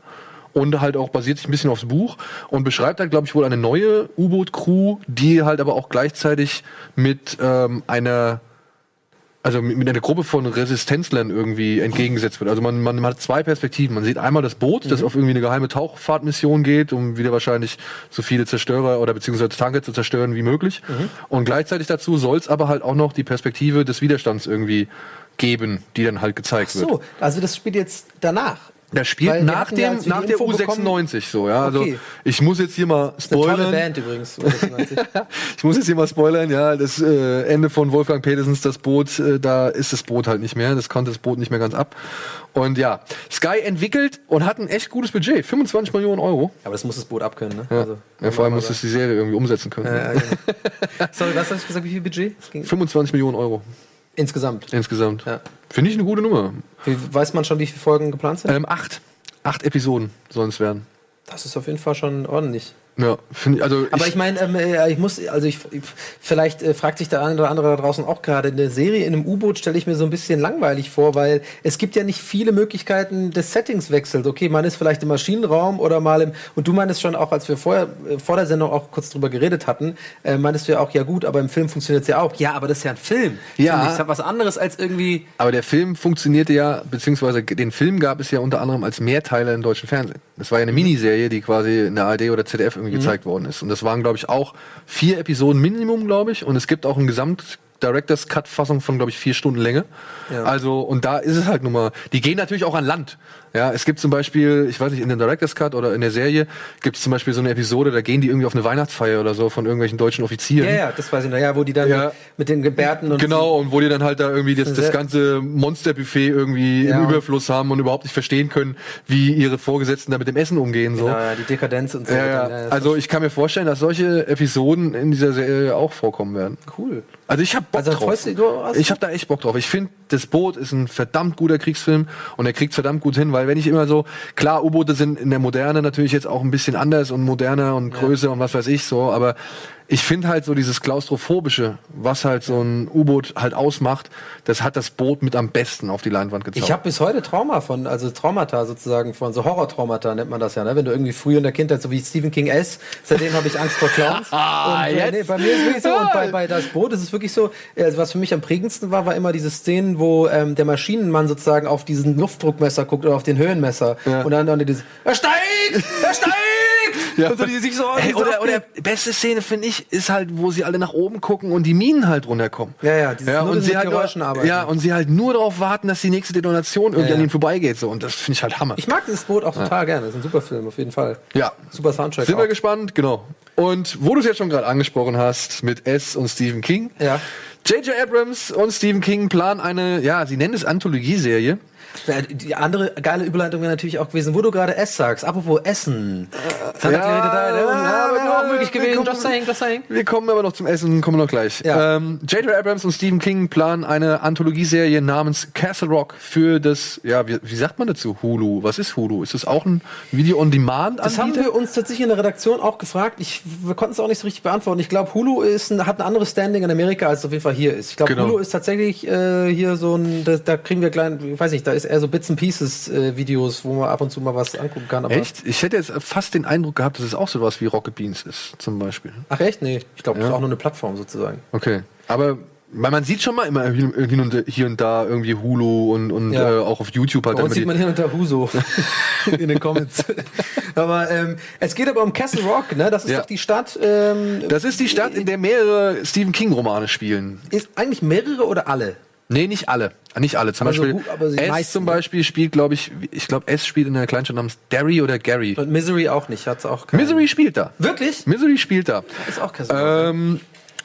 A: und halt auch basiert sich ein bisschen aufs Buch und beschreibt halt, glaube ich, wohl eine neue U-Boot-Crew, die halt aber auch gleichzeitig mit ähm, einer also mit, einer Gruppe von Resistenzlern irgendwie entgegengesetzt wird. Also man, man hat zwei Perspektiven. Man sieht einmal das Boot, das auf irgendwie eine geheime Tauchfahrtmission geht, um wieder wahrscheinlich so viele Zerstörer oder beziehungsweise Tanker zu zerstören wie möglich. Und gleichzeitig dazu soll es aber halt auch noch die Perspektive des Widerstands irgendwie geben, die dann halt gezeigt wird.
B: So, also das spielt jetzt danach.
A: Das spielt
B: Weil
A: nach, dem, nach der
B: Info
A: U96 so, ja. Also
B: Okay.
A: ich muss jetzt hier mal
B: Eine tolle
A: spoilern.
B: Band übrigens. 96.
A: Ich muss jetzt hier mal spoilern, ja, das äh, Ende von Wolfgang Petersens, das Boot, äh, da ist das Boot halt nicht mehr, das konnte das Boot nicht mehr ganz ab. Und ja, Sky entwickelt und hat ein echt gutes Budget, 25 Millionen Euro.
B: Aber das muss das Boot abkönnen, ne?
A: Ja,
B: Also,
A: ja vor allem muss es die Serie irgendwie umsetzen können.
B: Ja, ja, genau. Sorry, was hast du gesagt, wie viel Budget? Es ging
A: 25 Millionen Euro
B: insgesamt.
A: insgesamt.
B: Ja.
A: Finde ich eine gute Nummer.
B: Wie, weiß man schon, wie viele Folgen geplant sind?
A: Ähm, acht. Acht Episoden sollen es werden.
B: Das ist auf jeden Fall schon ordentlich.
A: Ja, finde ich, also
B: Aber ich meine, ähm, äh, ich muss, also ich, ich vielleicht äh, fragt sich der eine oder andere da draußen auch gerade, eine Serie in einem U-Boot stelle ich mir so ein bisschen langweilig vor, weil es gibt ja nicht viele Möglichkeiten des Settingswechsels. Okay, man ist vielleicht im Maschinenraum oder mal im, und du meinst schon auch, als wir vorher, äh, vor der Sendung auch kurz drüber geredet hatten, äh, meintest du ja auch, ja gut, aber im Film funktioniert es ja auch. Ja, aber das ist ja ein Film.
A: Ja.
B: Das ist was anderes als irgendwie,
A: Aber der Film funktionierte ja, beziehungsweise den Film gab es ja unter anderem als Mehrteiler im deutschen Fernsehen. Das war ja eine Miniserie, die quasi in der ARD oder ZDF irgendwie gezeigt worden ist. Und das waren, glaube ich, auch vier Episoden Minimum, glaube ich. Und es gibt auch ein Gesamt Director's Cut Fassung von glaube ich vier Stunden Länge.
B: Ja.
A: Also und da ist es halt nun mal. Die gehen natürlich auch an Land. Ja, es gibt zum Beispiel, ich weiß nicht, in dem Director's Cut oder in der Serie gibt es zum Beispiel so eine Episode, da gehen die irgendwie auf eine Weihnachtsfeier oder so von irgendwelchen deutschen Offizieren.
B: ja, ja, das weiß ich noch, ja, wo die dann
A: Ja.
B: mit den Gebärden und
A: Genau, und wo die dann halt da irgendwie das, das ganze Monsterbuffet irgendwie
B: Ja.
A: im Überfluss haben und überhaupt nicht verstehen können, wie ihre Vorgesetzten da mit dem Essen umgehen. So.
B: Genau, ja, die Dekadenz und so.
A: Ja, ja. Also ich kann mir vorstellen, dass solche Episoden in dieser Serie auch vorkommen werden.
B: cool.
A: Also ich habe Bock
B: Also
A: drauf.
B: du-
A: ich habe da echt Bock drauf. Ich finde, das Boot ist ein verdammt guter Kriegsfilm und er kriegt verdammt gut hin, weil wenn ich immer so, klar, U-Boote sind in der Moderne natürlich jetzt auch ein bisschen anders und moderner und größer und was weiß ich so, aber ich finde halt so dieses klaustrophobische, was halt so ein U-Boot halt ausmacht, das hat das Boot mit am besten auf die Leinwand gezaubert.
B: Ich habe bis heute Trauma von, also Traumata sozusagen von, so Horror-Traumata nennt man das ja, ne? Wenn du irgendwie früher in der Kindheit, so wie Stephen King S, seitdem habe ich Angst vor Clowns. und, äh,
A: jetzt?
B: nee, bei mir ist es wirklich so, und bei, bei das Boot ist es wirklich so, also was für mich am prägendsten war, war immer diese Szenen, wo ähm, der Maschinenmann sozusagen auf diesen Luftdruckmesser guckt oder auf den Höhenmesser.
A: Ja.
B: Und dann, dann dieses, er steigt! Er steigt!
A: Ja.
B: Und so, die sich so,
A: Ey,
B: die so
A: oder, oder beste Szene finde ich ist halt, wo sie alle nach oben gucken und die Minen halt runterkommen.
B: Ja, ja, dieses nur
A: und sie halt nur, ja und sie halt nur darauf warten, dass die nächste Detonation irgendwie
B: Ja,
A: an
B: ja.
A: ihnen vorbeigeht so und das finde ich halt Hammer.
B: ich mag dieses Boot auch total gerne. Das ist ein super Film, auf jeden Fall.
A: ja.
B: Super Soundtrack.
A: Sind wir
B: auch.
A: gespannt, genau. Und wo du es jetzt schon gerade angesprochen hast mit S und Stephen King.
B: Ja.
A: J.J. Abrams und Stephen King planen eine, ja, sie nennen es Anthologieserie.
B: Ja, Die andere geile Überleitung wäre natürlich auch gewesen, wo du gerade S sagst. Apropos Essen.
A: ja,
B: Ja, wäre
A: ja,
B: auch möglich
A: wir
B: gewesen.
A: kommen-
B: Just saying, just saying.
A: Wir kommen aber noch zum Essen, kommen wir noch gleich.
B: Ja.
A: Ähm, J.J. Abrams und Stephen King planen eine Anthologieserie namens Castle Rock für das, ja, wie, wie sagt man dazu? Hulu. Was ist Hulu? Ist das auch ein Video-on-Demand?
B: Das haben wir uns tatsächlich in der Redaktion auch gefragt. Ich, wir konnten es auch nicht so richtig beantworten. Ich glaube, Hulu ist ein, hat ein anderes Standing in Amerika, als es auf jeden Fall hier ist. Ich glaube,
A: Genau.
B: Hulu ist tatsächlich äh, hier so ein, da, da kriegen wir klein, ich weiß nicht, da ist eher so Bits and Pieces äh, Videos, wo man ab und zu mal was angucken kann.
A: Echt? Ich hätte jetzt fast den Eindruck gehabt, dass es auch sowas wie Rocket Beans ist, zum Beispiel.
B: Ach echt? Nee, ich glaube, das
A: Ja.
B: ist auch nur eine Plattform sozusagen.
A: Okay. Aber weil man sieht schon mal immer und, hier und da irgendwie Hulu und, und
B: Ja.
A: äh, auch auf YouTube halt
B: Bei uns sieht man hin und der Huso in den Comments. aber ähm, es geht aber um Castle Rock, ne? Das ist
A: Ja.
B: doch die Stadt. Ähm,
A: Das ist die Stadt, in der mehrere Stephen King Romane spielen.
B: ist eigentlich mehrere oder alle?
A: Nee, nicht alle. Nicht alle. Zum
B: Aber so
A: Beispiel
B: gut- aber
A: S
B: meisten,
A: zum
B: ne?
A: Beispiel spielt, glaube ich, ich glaube, S spielt in einer Kleinstadt namens Derry oder Gary.
B: Und Misery auch nicht, hat's auch keinen.
A: Misery spielt da.
B: Wirklich?
A: Misery spielt da.
B: Ist auch kein
A: Ähm,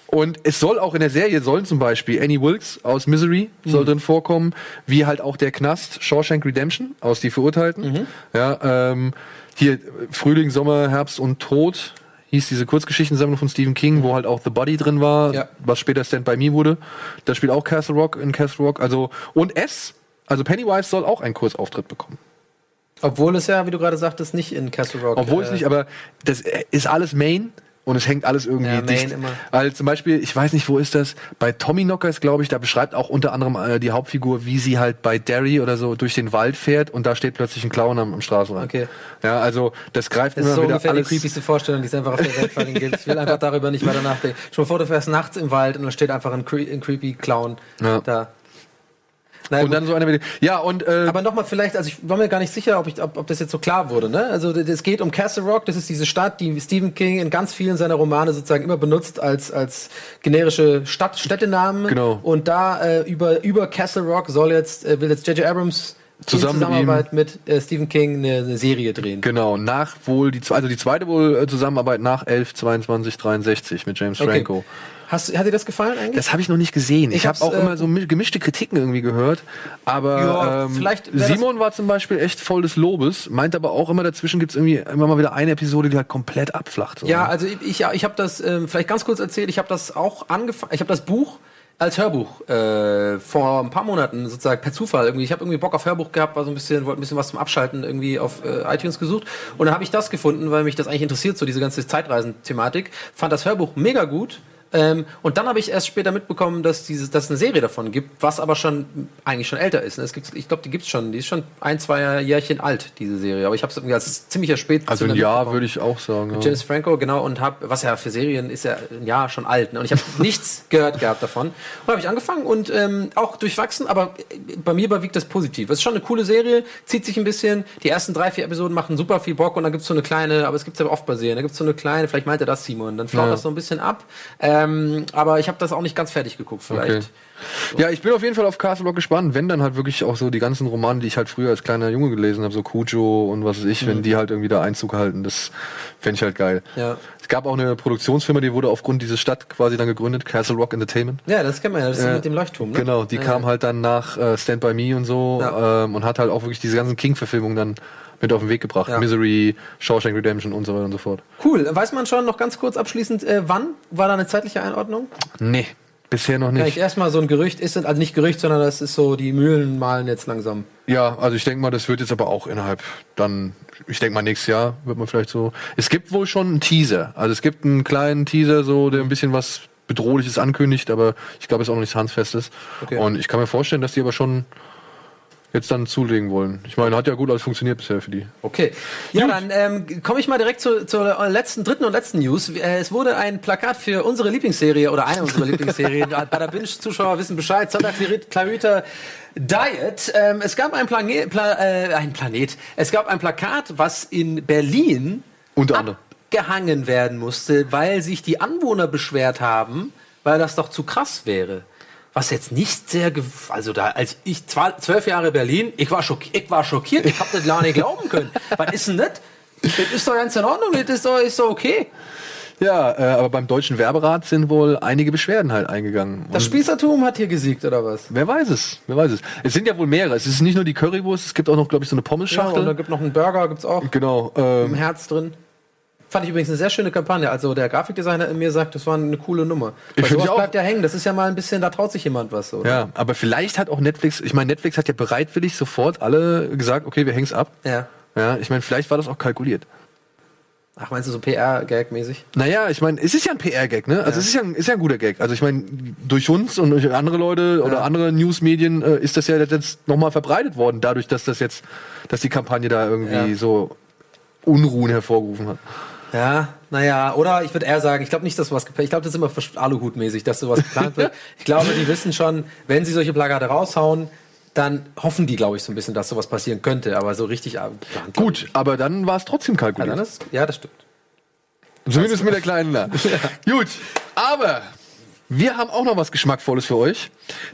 A: und es soll auch in der Serie sollen zum Beispiel Annie Wilkes aus Misery
B: Mhm.
A: soll drin vorkommen, wie halt auch der Knast Shawshank Redemption aus Die Verurteilten.
B: Mhm.
A: Ja, ähm, hier Frühling, Sommer, Herbst und Tod hieß diese Kurzgeschichtensammlung von Stephen King, wo halt auch The Body drin war.
B: Ja.
A: was später Stand By Me wurde. Da spielt auch Castle Rock in Castle Rock. Also und S, also Pennywise soll auch einen Kurzauftritt bekommen.
B: Obwohl es ja, wie du gerade sagtest, nicht in Castle Rock.
A: Obwohl
B: äh,
A: es nicht, aber das ist alles Main und es hängt alles irgendwie
B: Ja,
A: dicht.
B: immer.
A: Weil zum Beispiel, ich weiß nicht, wo ist das? Bei Tommy Knockers, glaube ich, da beschreibt auch unter anderem äh, die Hauptfigur, wie sie halt bei Derry oder so durch den Wald fährt und da steht plötzlich ein Clown am, am Straßenrand.
B: Okay.
A: Ja, also das greift
B: Das ist
A: immer
B: so
A: wieder
B: ungefähr
A: alles.
B: die creepyste Vorstellung, die es einfach auf der Welt gibt. Ich will einfach darüber nicht weiter nachdenken. Schon mal vor, du fährst nachts im Wald und da steht einfach ein, cre ein creepy Clown
A: Ja.
B: da. Na
A: und dann so einer mit, ja und äh,
B: Aber nochmal vielleicht, also ich war mir gar nicht sicher, ob, ich, ob, ob das jetzt so klar wurde. Ne? Also es geht um Castle Rock, das ist diese Stadt, die Stephen King in ganz vielen seiner Romane sozusagen immer benutzt als, als generische Stadt, Städtenamen.
A: Genau.
B: Und da äh, über, über Castle Rock soll jetzt, äh, will jetzt J.J. Abrams
A: Zusammen
B: in
A: mit
B: Zusammenarbeit mit, äh, Stephen King eine, eine Serie drehen.
A: genau, nach wohl die also die zweite wohl äh, Zusammenarbeit nach 11 22 63 mit James
B: Okay.
A: Franco.
B: Hast, hat dir das gefallen eigentlich?
A: Das habe ich noch nicht gesehen. Ich,
B: Ich
A: habe auch
B: äh,
A: immer so mi- gemischte Kritiken irgendwie gehört. Aber
B: Ja,
A: ähm, Simon war zum Beispiel echt voll des Lobes, meint aber auch immer dazwischen gibt's irgendwie immer mal wieder eine Episode, die halt komplett abflacht. So.
B: Ja, also ich, ich, ich habe das ähm, vielleicht ganz kurz erzählt. Ich habe das auch angefangen. Ich habe das Buch als Hörbuch äh, vor ein paar Monaten sozusagen per Zufall irgendwie. Ich habe irgendwie Bock auf Hörbuch gehabt, war so ein bisschen, wollte ein bisschen was zum Abschalten irgendwie auf äh, iTunes gesucht und dann habe ich das gefunden, weil mich das eigentlich interessiert, so diese ganze Zeitreisen-Thematik. Fand das Hörbuch mega gut. Ähm, und dann habe ich erst später mitbekommen, dass dieses, dass es eine Serie davon gibt, was aber schon eigentlich schon älter ist. ne? Es gibt, ich glaube, die gibt's schon. Die ist schon ein, zwei Jährchen alt, diese Serie. Aber ich habe es irgendwie als ziemlicher spät.
A: also ein Jahr würde ich auch sagen. Ja.
B: James Franco, genau, und hab, was ja für Serien ist ja ein Jahr schon alt, ne? Und ich habe nichts gehört gehabt davon. Und habe ich angefangen und ähm, auch durchwachsen, aber bei mir überwiegt das positiv. Es ist schon eine coole Serie, zieht sich ein bisschen. Die ersten drei, vier Episoden machen super viel Bock und dann gibt's so eine kleine, aber es gibt's ja oft bei Serien, da gibt's so eine kleine, vielleicht meint er das Simon, dann flaut
A: Ja.
B: das so ein bisschen ab. Ähm, aber ich habe das auch nicht ganz fertig geguckt, vielleicht.
A: Okay. Ja, ich bin auf jeden Fall auf Castle Rock gespannt, wenn dann halt wirklich auch so die ganzen Romane, die ich halt früher als kleiner Junge gelesen habe, so Cujo und was weiß ich, wenn die halt irgendwie da Einzug halten, das fände ich halt geil.
B: Mhm. Ja.
A: Es gab auch eine Produktionsfirma, die wurde aufgrund dieser Stadt quasi dann gegründet, Castle Rock Entertainment.
B: Ja, das kennt man ja, das ist
A: Ja.
B: mit dem Leuchtturm, ne?
A: Genau, die
B: Ja,
A: kam halt dann nach äh, Stand By Me und so
B: Ja.
A: ähm, und hat halt auch wirklich diese ganzen King-Verfilmungen dann mit auf den Weg gebracht.
B: Ja.
A: Misery, Shawshank Redemption und so weiter und so fort.
B: Cool. Weiß man schon noch ganz kurz abschließend, äh, wann war da eine zeitliche Einordnung?
A: Nee, bisher noch nicht.
B: erstmal so ein Gerücht ist, also nicht Gerücht, sondern das ist so, die Mühlen malen jetzt langsam.
A: Ja, also ich denke mal, das wird jetzt aber auch innerhalb dann, ich denke mal nächstes Jahr wird man vielleicht so. Es gibt wohl schon einen Teaser. Also es gibt einen kleinen Teaser, so der ein bisschen was Bedrohliches ankündigt, aber ich glaube, es ist auch noch nichts Handfestes.
B: Okay.
A: Und ich kann mir vorstellen, dass die aber schon jetzt dann zulegen wollen. Ich meine, hat ja gut alles funktioniert bisher für die.
B: Okay. Ja, dann ähm, komme ich mal direkt zu, zur letzten, dritten und letzten News. Äh, Es wurde ein Plakat für unsere Lieblingsserie oder eine unserer Lieblingsserien. Bei der Binge-Zuschauer wissen Bescheid. Santa Clarita Diet. Ähm, es gab ein Planet, Pla äh, ein Planet. Es gab ein Plakat, was in Berlin
A: Unter anderem.
B: abgehangen werden musste, weil sich die Anwohner beschwert haben, weil das doch zu krass wäre. Was jetzt nicht sehr, also da, als ich zwölf Jahre Berlin, ich war schockiert, ich war schockiert, ich hab das gar nicht glauben können. Was ist denn das? Das ist doch ganz in Ordnung, das ist doch, ist doch okay.
A: Ja, äh, aber beim deutschen Werberat sind wohl einige Beschwerden halt eingegangen.
B: Das
A: Und
B: Spießertum hat hier gesiegt, oder was?
A: wer weiß es? Wer weiß es? Es sind ja wohl mehrere. Es ist nicht nur die Currywurst, es gibt auch noch, glaube ich, so eine
B: Ja,
A: Pommes-Schachtel.
B: und da gibt noch einen Burger, gibt's auch
A: genau.
B: im
A: Ähm,
B: Herz drin. Fand ich übrigens eine sehr schöne Kampagne. Also der Grafikdesigner in mir sagt, das war eine coole Nummer.
A: Ich
B: Weil
A: find
B: sowas
A: ich auch.
B: bleibt ja hängen. Das ist ja mal ein bisschen, da traut sich jemand was. Oder?
A: ja, aber vielleicht hat auch Netflix, ich meine, Netflix hat ja bereitwillig sofort alle gesagt, okay, wir hängen's ab.
B: ja.
A: Ja, ich meine, vielleicht war das auch kalkuliert.
B: Ach, meinst du so PR-Gag-mäßig?
A: Naja, ich meine, es ist ja ein PR-Gag, ne? Also es ist ja, ein, ist ja ein guter Gag. Also ich meine, durch uns und durch andere Leute oder
B: Ja.
A: andere Newsmedien äh, ist das ja jetzt nochmal verbreitet worden, dadurch, dass das jetzt, dass die Kampagne da irgendwie
B: Ja.
A: so Unruhen hervorgerufen hat.
B: Ja, naja, oder ich würde eher sagen, ich glaube nicht, dass sowas geplant Ich glaube, das ist immer Aluhutmäßig, dass sowas geplant wird. Ich glaube, die wissen schon, wenn sie solche Plakate raushauen, dann hoffen die, glaube ich, so ein bisschen, dass sowas passieren könnte. Aber so richtig äh, geplant.
A: Gut, aber dann war es trotzdem.
B: Ja,
A: kalkuliert.
B: dann ist, ja, das stimmt.
A: Zumindest mit der kleinen La. Gut, aber wir haben auch noch was Geschmackvolles für euch.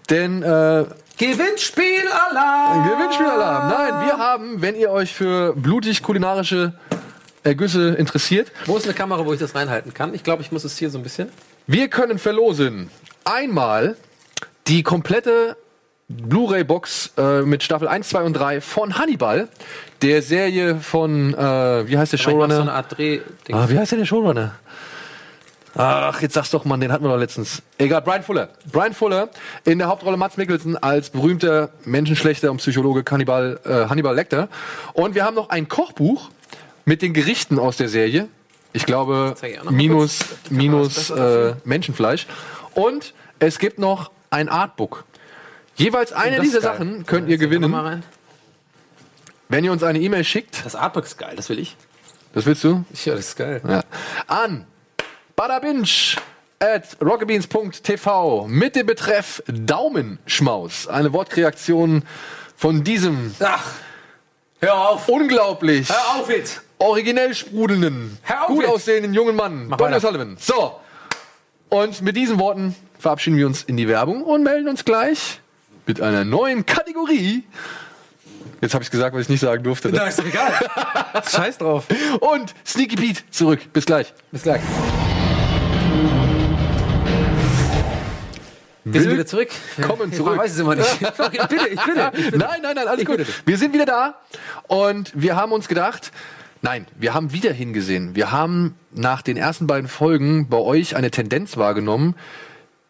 A: Denn äh,
B: Gewinnspielalarm!
A: Gewinnspielalarm. Nein, wir haben, wenn ihr euch für blutig kulinarische Ergüsse interessiert,
B: Wo ist eine Kamera, wo ich das reinhalten kann? Ich glaube, ich muss es hier so ein bisschen.
A: wir können verlosen einmal die komplette Blu-ray-Box äh, mit Staffel 1, 2 und 3 von Hannibal, der Serie von, äh, wie heißt der Showrunner?
B: so eine Art Dreh.
A: Ah, wie heißt denn der Showrunner? Ach, jetzt sag's doch, Mann, den hatten wir doch letztens. Egal, Brian Fuller. Brian Fuller in der Hauptrolle Mats Mikkelsen als berühmter Menschenschlechter und Psychologe Cannibal, äh, Hannibal Lecter. Und wir haben noch ein Kochbuch mit den Gerichten aus der Serie. Ich glaube, minus, minus äh, Menschenfleisch. Und es gibt noch ein Artbook. Jeweils eine
B: Oh, ist
A: dieser
B: geil.
A: Sachen könnt ihr gewinnen, wenn ihr uns eine E-Mail schickt.
B: Das Artbook ist geil, das will ich.
A: Das willst du?
B: Ja, das ist geil.
A: Ja. An badabinch at rockabeans.tv mit dem Betreff Daumenschmaus. Eine Wortkreation von diesem
B: Ach, hör auf.
A: unglaublich
B: Hör auf jetzt.
A: Originell sprudelnden, gut aussehenden jungen Mann,
B: Mach weiter.
A: Sullivan. So. Und mit diesen Worten verabschieden wir uns in die Werbung und melden uns gleich mit einer neuen Kategorie. Jetzt habe ich gesagt, was ich nicht sagen durfte. Ne?
B: Na, ist doch egal. Scheiß drauf.
A: Und Sneaky Pete zurück. Bis gleich.
B: Bis gleich. Wir sind wieder zurück. Ich
A: zurück.
B: weiß es immer nicht. Bitte, ich bitte. Ich bitte.
A: Nein, nein, nein, alles
B: Ich
A: gut. Wir sind wieder da und wir haben uns gedacht, nein, wir haben wieder hingesehen. Wir haben nach den ersten beiden Folgen bei euch eine Tendenz wahrgenommen,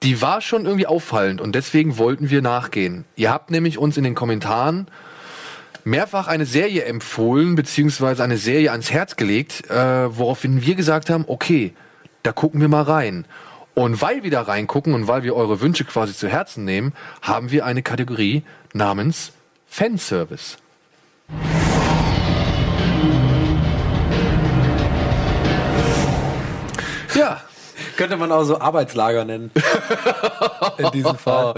A: die war schon irgendwie auffallend und deswegen wollten wir nachgehen. Ihr habt nämlich uns in den Kommentaren mehrfach eine Serie empfohlen, beziehungsweise eine Serie ans Herz gelegt, äh, woraufhin wir gesagt haben, okay, da gucken wir mal rein. Und weil wir da reingucken und weil wir eure Wünsche quasi zu Herzen nehmen, haben wir eine Kategorie namens Fanservice.
B: Könnte man auch so Arbeitslager nennen. In diesem Fall.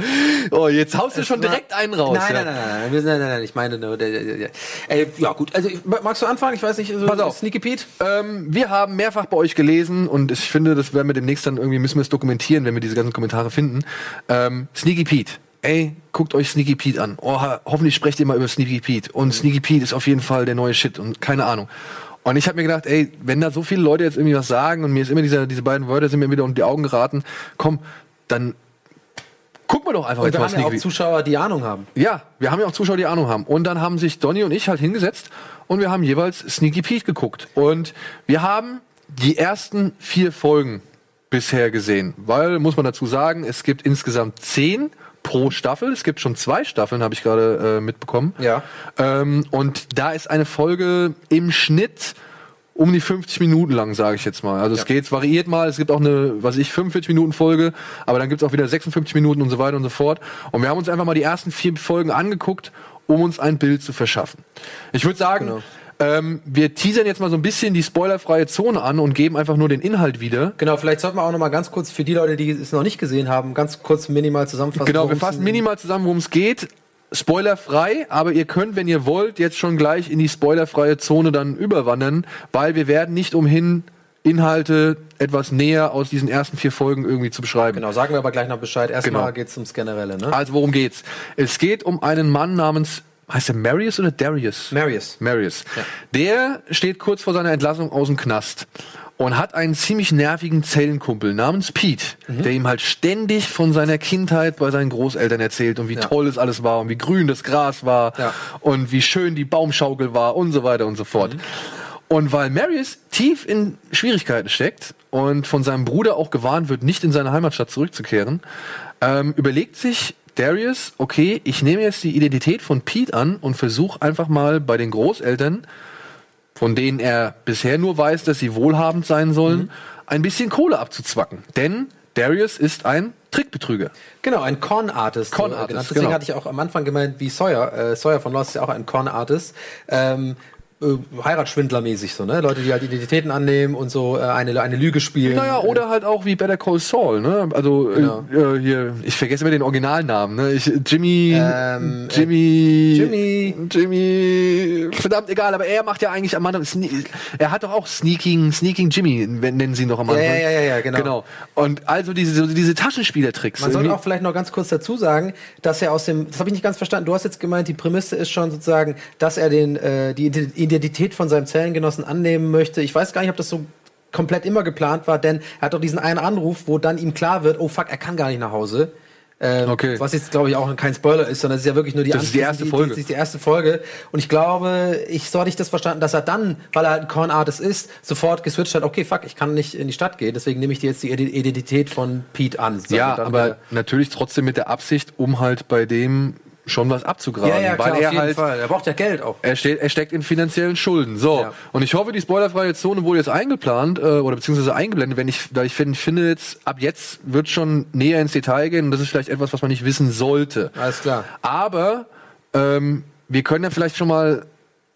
A: Oh, jetzt haust du schon direkt einen raus.
B: Nein,
A: ja.
B: nein, nein, nein, nein, nein, ich meine nur, der, der, der, Ey, ja gut, also magst du anfangen? Ich weiß nicht, so
A: Pass auf.
B: Sneaky Pete?
A: Ähm, wir haben mehrfach bei euch gelesen und ich finde, das werden wir demnächst dann irgendwie, müssen wir es dokumentieren, wenn wir diese ganzen Kommentare finden. Ähm, Sneaky Pete. Ey, guckt euch Sneaky Pete an. Oh, ho- hoffentlich sprecht ihr mal über Sneaky Pete. Und Sneaky Pete ist auf jeden Fall der neue Shit und keine Ahnung. Und ich habe mir gedacht, ey, wenn da so viele Leute jetzt irgendwie was sagen und mir ist immer dieser, diese beiden Wörter sind mir wieder unter die Augen geraten, komm, dann gucken wir doch einfach
B: Und
A: jetzt
B: wir
A: mal
B: haben ja auch. Zuschauer, die Ahnung haben.
A: Ja, wir haben ja auch Zuschauer, die Ahnung haben. Und dann haben sich Donny und ich halt hingesetzt und wir haben jeweils Sneaky Pete geguckt. Und wir haben die ersten vier Folgen bisher gesehen. Weil, muss man dazu sagen, es gibt insgesamt zehn pro Staffel. Es gibt schon zwei Staffeln, habe ich gerade äh, mitbekommen.
B: Ja.
A: Ähm, und da ist eine Folge im Schnitt um die 50 Minuten lang, sage ich jetzt mal. Also es geht, es variiert mal, es gibt auch eine, was ich, 45 Minuten Folge, aber dann gibt's auch wieder 56 Minuten und so weiter und so fort. Und wir haben uns einfach mal die ersten vier Folgen angeguckt, um uns ein Bild zu verschaffen. Ich würde sagen,
B: Genau.
A: Ähm, wir teasern jetzt mal so ein bisschen die spoilerfreie Zone an und geben einfach nur den Inhalt wieder.
B: Genau, vielleicht sollten wir auch noch mal ganz kurz für die Leute, die es noch nicht gesehen haben, ganz kurz minimal zusammenfassen.
A: Genau, wir fassen
B: in-
A: minimal zusammen, worum es geht. Spoilerfrei, aber ihr könnt, wenn ihr wollt, jetzt schon gleich in die spoilerfreie Zone dann überwandern, weil wir werden nicht umhin, Inhalte etwas näher aus diesen ersten vier Folgen irgendwie zu beschreiben.
B: Genau, sagen wir aber gleich noch Bescheid. Erstmal
A: Genau.
B: geht's ums Generelle, ne?
A: Also worum geht's? Es geht um einen Mann namens, heißt er Marius oder Darius?
B: Marius.
A: Marius.
B: Ja.
A: Der steht kurz vor seiner Entlassung aus dem Knast und hat einen ziemlich nervigen Zellenkumpel namens Pete,
B: Mhm.
A: der ihm halt ständig von seiner Kindheit bei seinen Großeltern erzählt und wie
B: Ja.
A: toll es alles war und wie grün das Gras war
B: Ja.
A: und wie schön die Baumschaukel war und so weiter und so fort.
B: Mhm.
A: Und weil Marius tief in Schwierigkeiten steckt und von seinem Bruder auch gewarnt wird, nicht in seine Heimatstadt zurückzukehren, ähm, überlegt sich Darius, okay, ich nehme jetzt die Identität von Pete an und versuche einfach mal bei den Großeltern, von denen er bisher nur weiß, dass sie wohlhabend sein sollen,
B: Mhm.
A: ein bisschen Kohle abzuzwacken. Denn Darius ist ein Trickbetrüger.
B: Genau, ein Con-Artist.
A: Con
B: so,
A: Artist,
B: genannt. Deswegen
A: genau.
B: hatte ich auch am Anfang gemeint, wie Sawyer. Äh, Sawyer von Lost ist ja auch ein Con-Artist. Ähm, äh, Heiratsschwindlermäßig so, ne? Leute, die halt Identitäten annehmen und so äh, eine, eine Lüge spielen.
A: Naja, oder halt auch wie Better Call Saul, ne? Also
B: Genau.
A: äh, äh, hier, ich vergesse immer den Originalnamen, ne? Ich, Jimmy,
B: Ähm, äh,
A: Jimmy,
B: Jimmy.
A: Jimmy, verdammt egal, aber er macht ja eigentlich am Anfang, er hat doch auch Sneaking, Sneaking Jimmy, nennen sie ihn doch am
B: Ja,
A: Anfang.
B: ja, ja, ja, genau.
A: Genau. Und also diese, so diese Taschenspielertricks.
B: Man sollte auch vielleicht noch ganz kurz dazu sagen, dass er aus dem, das habe ich nicht ganz verstanden, du hast jetzt gemeint, die Prämisse ist schon sozusagen, dass er den, äh, die Ide- Identität von seinem Zellengenossen annehmen möchte. Ich weiß gar nicht, ob das so komplett immer geplant war, denn er hat doch diesen einen Anruf, wo dann ihm klar wird, oh fuck, er kann gar nicht nach Hause. Ähm,
A: Okay.
B: Was jetzt, glaube ich, auch kein Spoiler ist, sondern es ist ja wirklich nur die
A: Das ist die erste Folge.
B: Die, die, die erste Folge. Und ich glaube, ich so hatte ich das verstanden, dass er dann, weil er halt ein Con Artist ist, sofort geswitcht hat, okay, fuck, ich kann nicht in die Stadt gehen, deswegen nehme ich dir jetzt die Ide- Identität von Pete an.
A: Ja, aber
B: wieder-
A: natürlich trotzdem mit der Absicht, um halt bei dem schon was abzugraben.
B: Ja, ja, klar,
A: weil er halt
B: Fall. Er braucht ja Geld auch.
A: Er, steht, er steckt in finanziellen Schulden. So.
B: Ja.
A: Und ich hoffe, die spoilerfreie Zone wurde jetzt eingeplant äh, oder beziehungsweise eingeblendet, wenn ich, da ich finde, ich finde jetzt, ab jetzt wird schon näher ins Detail gehen und das ist vielleicht etwas, was man nicht wissen sollte.
B: Alles klar.
A: Aber ähm, wir können ja vielleicht schon mal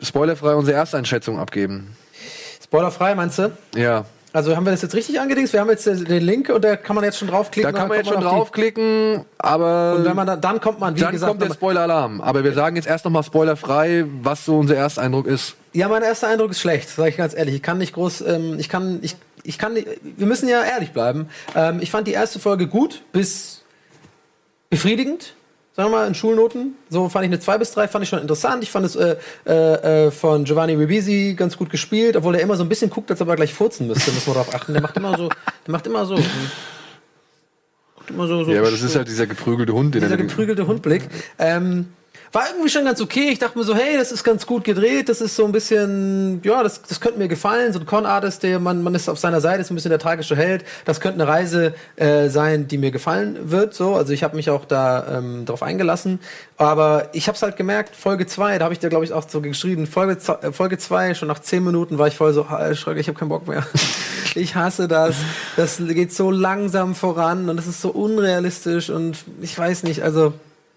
A: spoilerfrei unsere Ersteinschätzung abgeben.
B: Spoilerfrei, meinst du?
A: Ja.
B: Also haben wir das jetzt richtig angedingst? Wir haben jetzt den Link und da kann man jetzt schon draufklicken.
A: Da kann man jetzt schon draufklicken, aber
B: Und wenn man dann, dann kommt man, wie
A: dann
B: gesagt,
A: kommt der
B: nochmal-
A: Spoiler-Alarm. Aber wir sagen jetzt erst noch mal spoilerfrei, was so unser Ersteindruck ist.
B: Ja, mein erster Eindruck ist schlecht, sage ich ganz ehrlich. Ich kann nicht groß, ähm, ich kann, ich, ich kann, nicht, wir müssen ja ehrlich bleiben. Ähm, ich fand die erste Folge gut bis befriedigend. Sagen wir mal, in Schulnoten. So fand ich eine 2 bis 3, fand ich schon interessant. Ich fand es äh, äh, äh, von Giovanni Ribisi ganz gut gespielt, obwohl er immer so ein bisschen guckt, als ob er gleich furzen müsste, muss man darauf achten. Der macht immer so, der macht immer so. Guckt immer so, so
A: Ja, aber das ist halt dieser geprügelte Hund, den
B: dieser
A: er
B: geprügelte Hundblick. Ähm, war irgendwie schon ganz okay. Ich dachte mir so, hey, das ist ganz gut gedreht. Das ist so ein bisschen, ja, das, das könnte mir gefallen. So ein Con-Artist, der man, man ist auf seiner Seite, ist ein bisschen der tragische Held. Das könnte eine Reise äh, sein, die mir gefallen wird. So, also ich habe mich auch da ähm, darauf eingelassen. Aber ich habe es halt gemerkt, Folge 2, da habe ich dir, glaube ich, auch so geschrieben, Folge 2, äh, Folge zwei, schon nach 10 Minuten war ich voll so, ah, Schröck, ich habe keinen Bock mehr. Ich hasse das. Das geht so langsam voran und das ist so unrealistisch und ich weiß nicht, also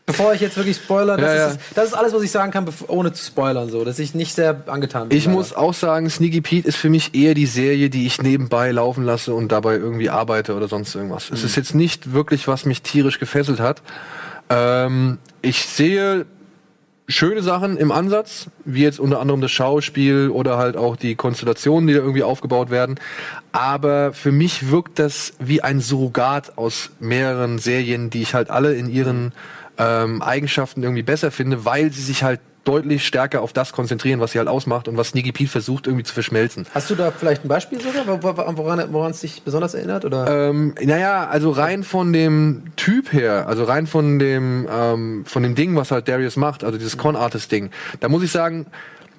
B: bevor ich jetzt wirklich spoiler, das,
A: Ja, ja.
B: Ist, das ist alles, was ich sagen kann, ohne zu spoilern, so, dass ich nicht sehr angetan bin.
A: Ich
B: leider.
A: muss auch sagen, Sneaky Pete ist für mich eher die Serie, die ich nebenbei laufen lasse und dabei irgendwie arbeite oder sonst irgendwas. Es ist jetzt nicht wirklich, was mich tierisch gefesselt hat. Ähm, ich sehe schöne Sachen im Ansatz, wie jetzt unter anderem das Schauspiel oder halt auch die Konstellationen, die da irgendwie aufgebaut werden. Aber für mich wirkt das wie ein Surrogat aus mehreren Serien, die ich halt alle in ihren ähm, Eigenschaften irgendwie besser finde, weil sie sich halt deutlich stärker auf das konzentrieren, was sie halt ausmacht und was Sneaky Pete versucht irgendwie zu verschmelzen.
B: Hast du da vielleicht ein Beispiel sogar, wo- wo- woran woran es dich besonders erinnert? Oder?
A: Ähm, naja, also rein von dem Typ her, also rein von dem ähm, von dem Ding, was halt Darius macht, also dieses Con Artist Ding, da muss ich sagen,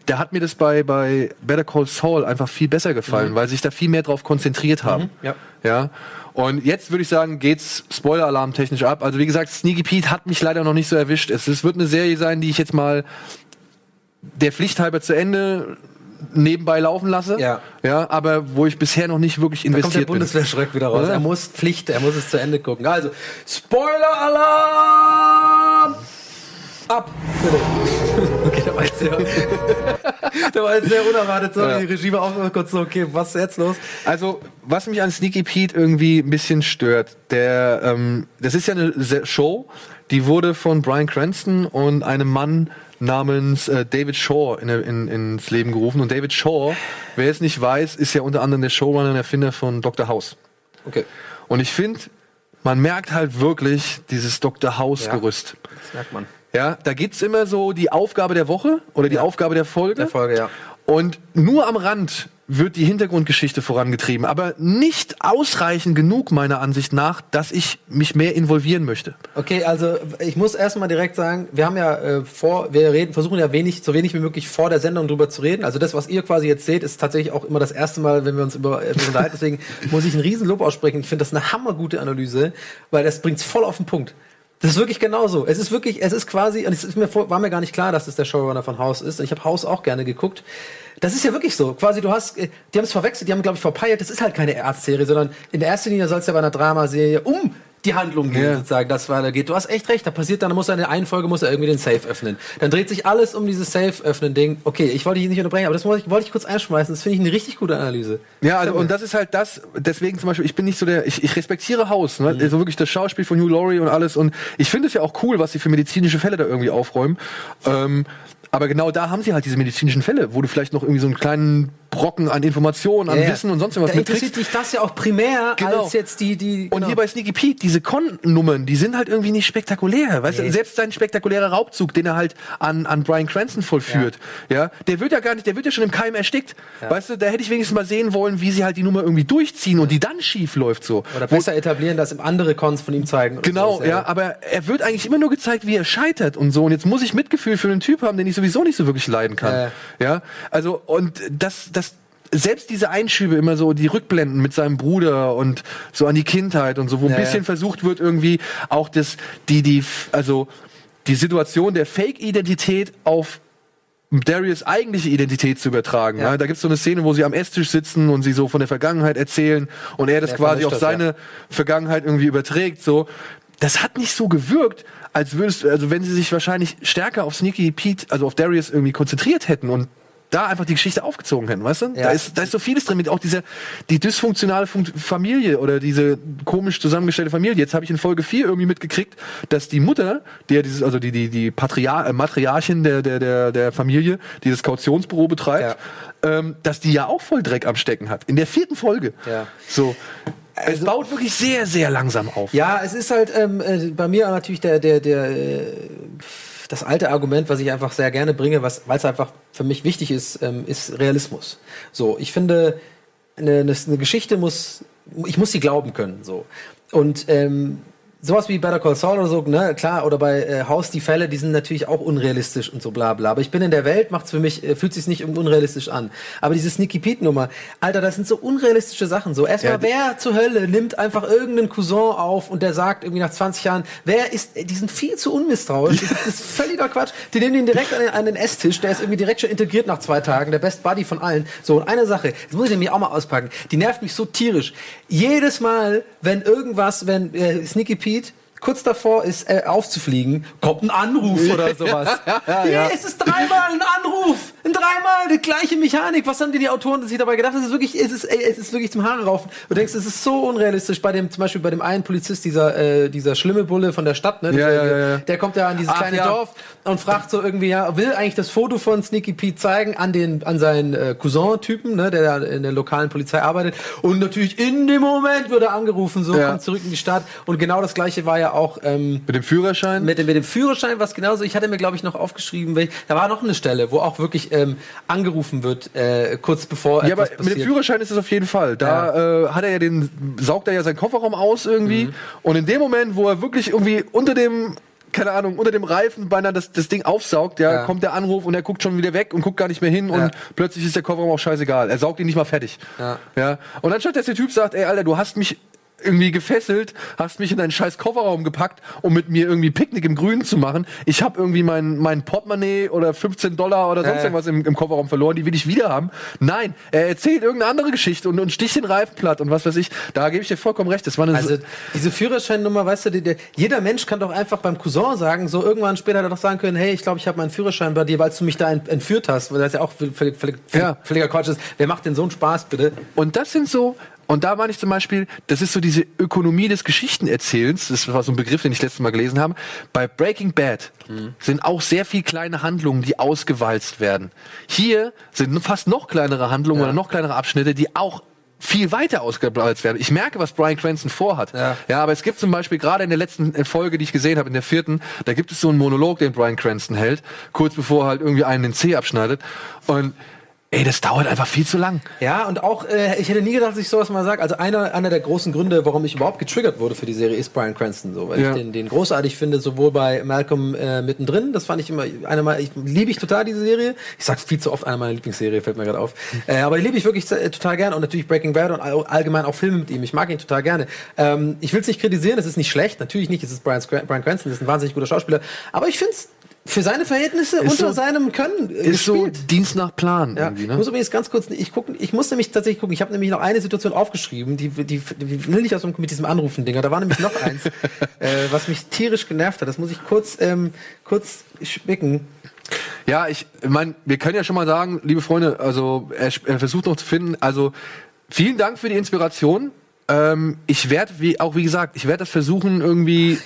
A: der hat mir das bei bei Better Call Saul einfach viel besser gefallen, weil sie sich da viel mehr drauf konzentriert haben.
B: ja.
A: Ja. Und jetzt würde ich sagen, geht's Spoiler-Alarm technisch ab. Also wie gesagt, Sneaky Pete hat mich leider noch nicht so erwischt. Es, es wird eine Serie sein, die ich jetzt mal der Pflicht halber zu Ende nebenbei laufen lasse.
B: Ja.
A: Ja, aber wo ich bisher noch nicht wirklich
B: Da kommt der
A: investiert bin.
B: Bundeswehrschreck wieder raus.
A: Oder?
B: Er muss Pflicht, er muss es zu Ende gucken. Also, Spoiler-Alarm! Ab! Bitte. War jetzt sehr, der war jetzt sehr unerwartet. So,
A: Ja.
B: Die Regie war auch kurz so, okay, was ist jetzt los?
A: Also, was mich an Sneaky Pete irgendwie ein bisschen stört, der, ähm, das ist ja eine Show, die wurde von Brian Cranston und einem Mann namens äh, David Shaw in, in, ins Leben gerufen. Und David Shaw, wer es nicht weiß, ist ja unter anderem der Showrunner und Erfinder von Dr. House.
B: Okay,
A: Und ich finde, man merkt halt wirklich dieses Dr. House-Gerüst.
B: das merkt man.
A: Ja, da gibt's immer so die Aufgabe der Woche oder die Aufgabe der Folge.
B: Der Folge, ja.
A: Und nur am Rand wird die Hintergrundgeschichte vorangetrieben, aber nicht ausreichend genug meiner Ansicht nach, dass ich mich mehr involvieren möchte.
B: Okay, also ich muss erstmal direkt sagen, wir haben ja äh, vor, wir reden, versuchen ja wenig, so wenig wie möglich vor der Sendung drüber zu reden. Also das, was ihr quasi jetzt seht, ist tatsächlich auch immer das erste Mal, wenn wir uns über äh, unterhalten. Deswegen muss ich einen riesen Lob aussprechen. Ich finde das eine hammergute Analyse, weil das bringt's voll auf den Punkt. Das ist wirklich genauso. Es ist wirklich, es ist quasi, und es ist mir war mir gar nicht klar, dass es der Showrunner von House ist. Und ich habe House auch gerne geguckt. Das ist ja wirklich so. Quasi, du hast, äh, die haben es verwechselt, die haben, glaube ich, verpeilt. Das ist halt keine Arztserie, sondern in der ersten Linie soll es ja bei einer Dramaserie um die Handlung gehen,
A: Ja.
B: sozusagen, das weitergeht. Du hast echt recht, da passiert dann, muss er in der einen Folge muss er irgendwie den Safe öffnen. Dann dreht sich alles um dieses Safe öffnen Ding. Okay, ich wollte dich nicht unterbrechen, aber das wollte ich, wollte ich kurz einschmeißen. Das finde ich eine richtig gute Analyse.
A: Ja, also, und das ist halt das, deswegen zum Beispiel, ich bin nicht so der, ich, ich respektiere Haus, ne? also wirklich das Schauspiel von Hugh Laurie und alles und ich finde es ja auch cool, was sie für medizinische Fälle da irgendwie aufräumen. Ähm, aber genau da haben sie halt diese medizinischen Fälle, wo du vielleicht noch irgendwie so einen kleinen Brocken an Informationen, an
B: Ja, ja.
A: Wissen und sonst was
B: Da interessiert dich das ja auch primär
A: Genau.
B: als jetzt die, die.
A: Und
B: genau.
A: hier bei Sneaky Pete, diese Con-Nummern, die sind halt irgendwie nicht spektakulär. Weißt
B: Nee.
A: du, selbst sein spektakulärer Raubzug, den er halt an, an Brian Cranston vollführt, ja. der wird ja gar nicht, der wird ja schon im Keim erstickt. Weißt du, da hätte ich wenigstens mal sehen wollen, wie sie halt die Nummer irgendwie durchziehen und die dann schief läuft so.
B: Oder
A: Wo-
B: besser etablieren, dass andere Cons von ihm zeigen.
A: Genau,
B: so.
A: ja, aber er wird eigentlich immer nur gezeigt, wie er scheitert und so. Und jetzt muss ich Mitgefühl für einen Typ haben, den ich sowieso nicht so wirklich leiden kann.
B: Ja,
A: Ja, also, und das, das, selbst diese Einschübe immer so, die Rückblenden mit seinem Bruder und so an die Kindheit und so, wo ein
B: Ja,
A: bisschen
B: ja.
A: versucht wird, irgendwie auch das, die, die, also, die Situation der Fake-Identität auf Darius eigentliche Identität zu übertragen. Ja.
B: Ja.
A: Da gibt's so eine Szene, wo sie am Esstisch sitzen und sie so von der Vergangenheit erzählen und er das
B: Der
A: quasi auf
B: das,
A: seine
B: ja.
A: Vergangenheit irgendwie überträgt. So, das hat nicht so gewirkt, als würdest also wenn sie sich wahrscheinlich stärker auf Sneaky Pete, also auf Darius irgendwie konzentriert hätten und da einfach die Geschichte aufgezogen hätten, weißt du? Da
B: Ja.
A: ist, da ist so vieles drin, mit auch diese, die dysfunktionale Fun Familie oder diese komisch zusammengestellte Familie. Jetzt habe ich in Folge 4 irgendwie mitgekriegt, dass die Mutter, ja dieses, also die, die, die Patriar äh, Matriarchin der, der, der, der Familie, die das Kautionsbüro betreibt, ähm, dass die ja auch voll Dreck am Stecken hat. In der vierten Folge.
B: Ja.
A: So. es baut wirklich sehr, sehr langsam auf.
B: Ja, es ist halt ähm, äh, bei mir auch natürlich der, der, der, äh, das alte Argument, was ich einfach sehr gerne bringe, weil es einfach für mich wichtig ist, ähm, ist Realismus. So, ich finde, eine, eine, eine Geschichte muss, ich muss sie glauben können, so. Und ähm, sowas wie Better Call Saul oder so, ne, klar, oder bei äh, House die Fälle, die sind natürlich auch unrealistisch und so bla bla. Aber ich bin in der Welt, macht's für mich, äh, fühlt sich's nicht unrealistisch an. Aber diese Sneaky Pete Nummer, Alter, das sind so unrealistische Sachen. So, erstmal,
A: Ja,
B: wer zur Hölle nimmt einfach irgendeinen Cousin auf und der sagt irgendwie nach 20 Jahren, wer ist, die sind viel zu unmisstrauisch. Das ist, das ist völliger Quatsch. Die nehmen ihn direkt an den, an den Esstisch, der ist irgendwie direkt schon integriert nach zwei Tagen, der Best Buddy von allen. So, und eine Sache, das muss ich nämlich auch mal auspacken, die nervt mich so tierisch. Jedes Mal, wenn irgendwas, wenn äh, Sneaky Pete kurz davor ist, äh, aufzufliegen, kommt ein Anruf oder sowas.
A: Ja,
B: Nee,
A: ja.
B: es ist dreimal ein Anruf. Dreimal die gleiche Mechanik. Was haben die, die Autoren sich dabei gedacht? Es ist wirklich, es ist, ey, es ist wirklich zum Haare raufen. Du denkst, es ist so unrealistisch. Bei dem, zum Beispiel bei dem einen Polizist, dieser, äh, dieser schlimme Bulle von der Stadt, ne?
A: Ja, ja, ja.
B: Der kommt ja an dieses
A: Ach,
B: kleine
A: ja.
B: Dorf und fragt so irgendwie, ja, will eigentlich das Foto von Sneaky Pete zeigen an den, an seinen äh, Cousin-Typen, ne, der da in der lokalen Polizei arbeitet. Und natürlich in dem Moment wird er angerufen, so,
A: Ja.
B: kommt zurück in die Stadt. Und genau das gleiche war ja auch, ähm,
A: Mit dem Führerschein?
B: mit, dem- mit dem Führerschein was genauso. Ich hatte mir, glaube ich, noch aufgeschrieben, welch, da war noch eine Stelle, wo auch wirklich ähm, angerufen wird, äh, kurz bevor
A: ja, aber
B: etwas
A: mit dem
B: passiert.
A: Führerschein ist es auf jeden Fall. Da äh, hat er ja den, saugt er ja seinen Kofferraum aus irgendwie.
B: Mhm.
A: Und in dem Moment, wo er wirklich irgendwie unter dem, keine Ahnung, unter dem Reifen beinahe das, das Ding aufsaugt, ja,
B: Ja.
A: kommt der Anruf und er guckt schon wieder weg und guckt gar nicht mehr hin
B: Ja.
A: und plötzlich ist der Kofferraum auch scheißegal. Er saugt ihn nicht mal fertig.
B: Ja.
A: ja. Und anstatt dass der Typ sagt, ey, Alter, du hast mich irgendwie gefesselt, hast mich in deinen scheiß Kofferraum gepackt, um mit mir irgendwie Picknick im Grünen zu machen. Ich habe irgendwie mein, mein Portemonnaie oder 15 Dollar oder sonst
B: ja.
A: irgendwas im, im Kofferraum verloren, die will ich wieder haben. Nein, er erzählt irgendeine andere Geschichte und, und sticht den Reifen platt und was weiß ich. Da gebe ich dir vollkommen recht. Das war eine
B: Also diese Führerscheinnummer, weißt du, die, der, jeder Mensch kann doch einfach beim Cousin sagen, so irgendwann später hat er doch sagen können, hey, ich glaube, ich habe meinen Führerschein bei dir, weil du mich da ent entführt hast, weil das ja auch völlig, völlig, völlig,
A: Ja.
B: völliger Quatsch ist. Wer macht denn so einen Spaß, bitte?
A: Und das sind so, und da meine ich zum Beispiel, das ist so diese Ökonomie des Geschichtenerzählens, das war so ein Begriff, den ich letztes Mal gelesen habe. Bei Breaking Bad sind auch sehr viel kleine Handlungen, die ausgewalzt werden. Hier sind fast noch kleinere Handlungen oder noch kleinere Abschnitte, die auch viel weiter ausgewalzt werden. Ich merke, was Brian Cranston vorhat.
B: Ja.
A: ja, aber es gibt zum Beispiel gerade in der letzten äh, Folge, die ich gesehen habe, in der vierten, da gibt es so einen Monolog, den Brian Cranston hält, kurz bevor er halt irgendwie einen den Zeh abschneidet. Und ey, das dauert einfach viel zu lang.
B: Ja, und auch, äh, ich hätte nie gedacht, dass ich sowas mal sage. Also einer, einer der großen Gründe, warum ich überhaupt getriggert wurde für die Serie, ist Brian Cranston. So, weil
A: Ja.
B: ich den, den großartig finde, sowohl bei Malcolm äh, mittendrin, das fand ich immer, einer meiner, ich liebe ich total diese Serie. Ich sag's viel zu oft, einer meiner Lieblingsserien, fällt mir gerade auf. Äh, aber die liebe ich wirklich äh, total gerne und natürlich Breaking Bad und all, allgemein auch Filme mit ihm. Ich mag ihn total gerne. Ähm, ich will's nicht kritisieren, es ist nicht schlecht, natürlich nicht, es ist Brian, Brian Cranston, das ist ein wahnsinnig guter Schauspieler, aber ich find's für seine Verhältnisse
A: Ist
B: unter
A: so-
B: seinem Können äh,
A: Ist so
B: gespielt.
A: Dienst nach Plan
B: Ja,
A: irgendwie,
B: ich
A: ne?
B: muss übrigens ganz kurz, ich gucken, ich muss nämlich tatsächlich gucken. Ich habe nämlich noch eine Situation aufgeschrieben, die, die, die will nicht aus dem, mit diesem Anrufen-Dinger. Da war nämlich noch eins, äh, was mich tierisch genervt hat. Das muss ich kurz, ähm, kurz spicken.
A: Ja, ich meine, wir können ja schon mal sagen, liebe Freunde, also er, er versucht noch zu finden. Also vielen Dank für die Inspiration. Ähm, ich werde, wie auch wie gesagt, ich werde das versuchen irgendwie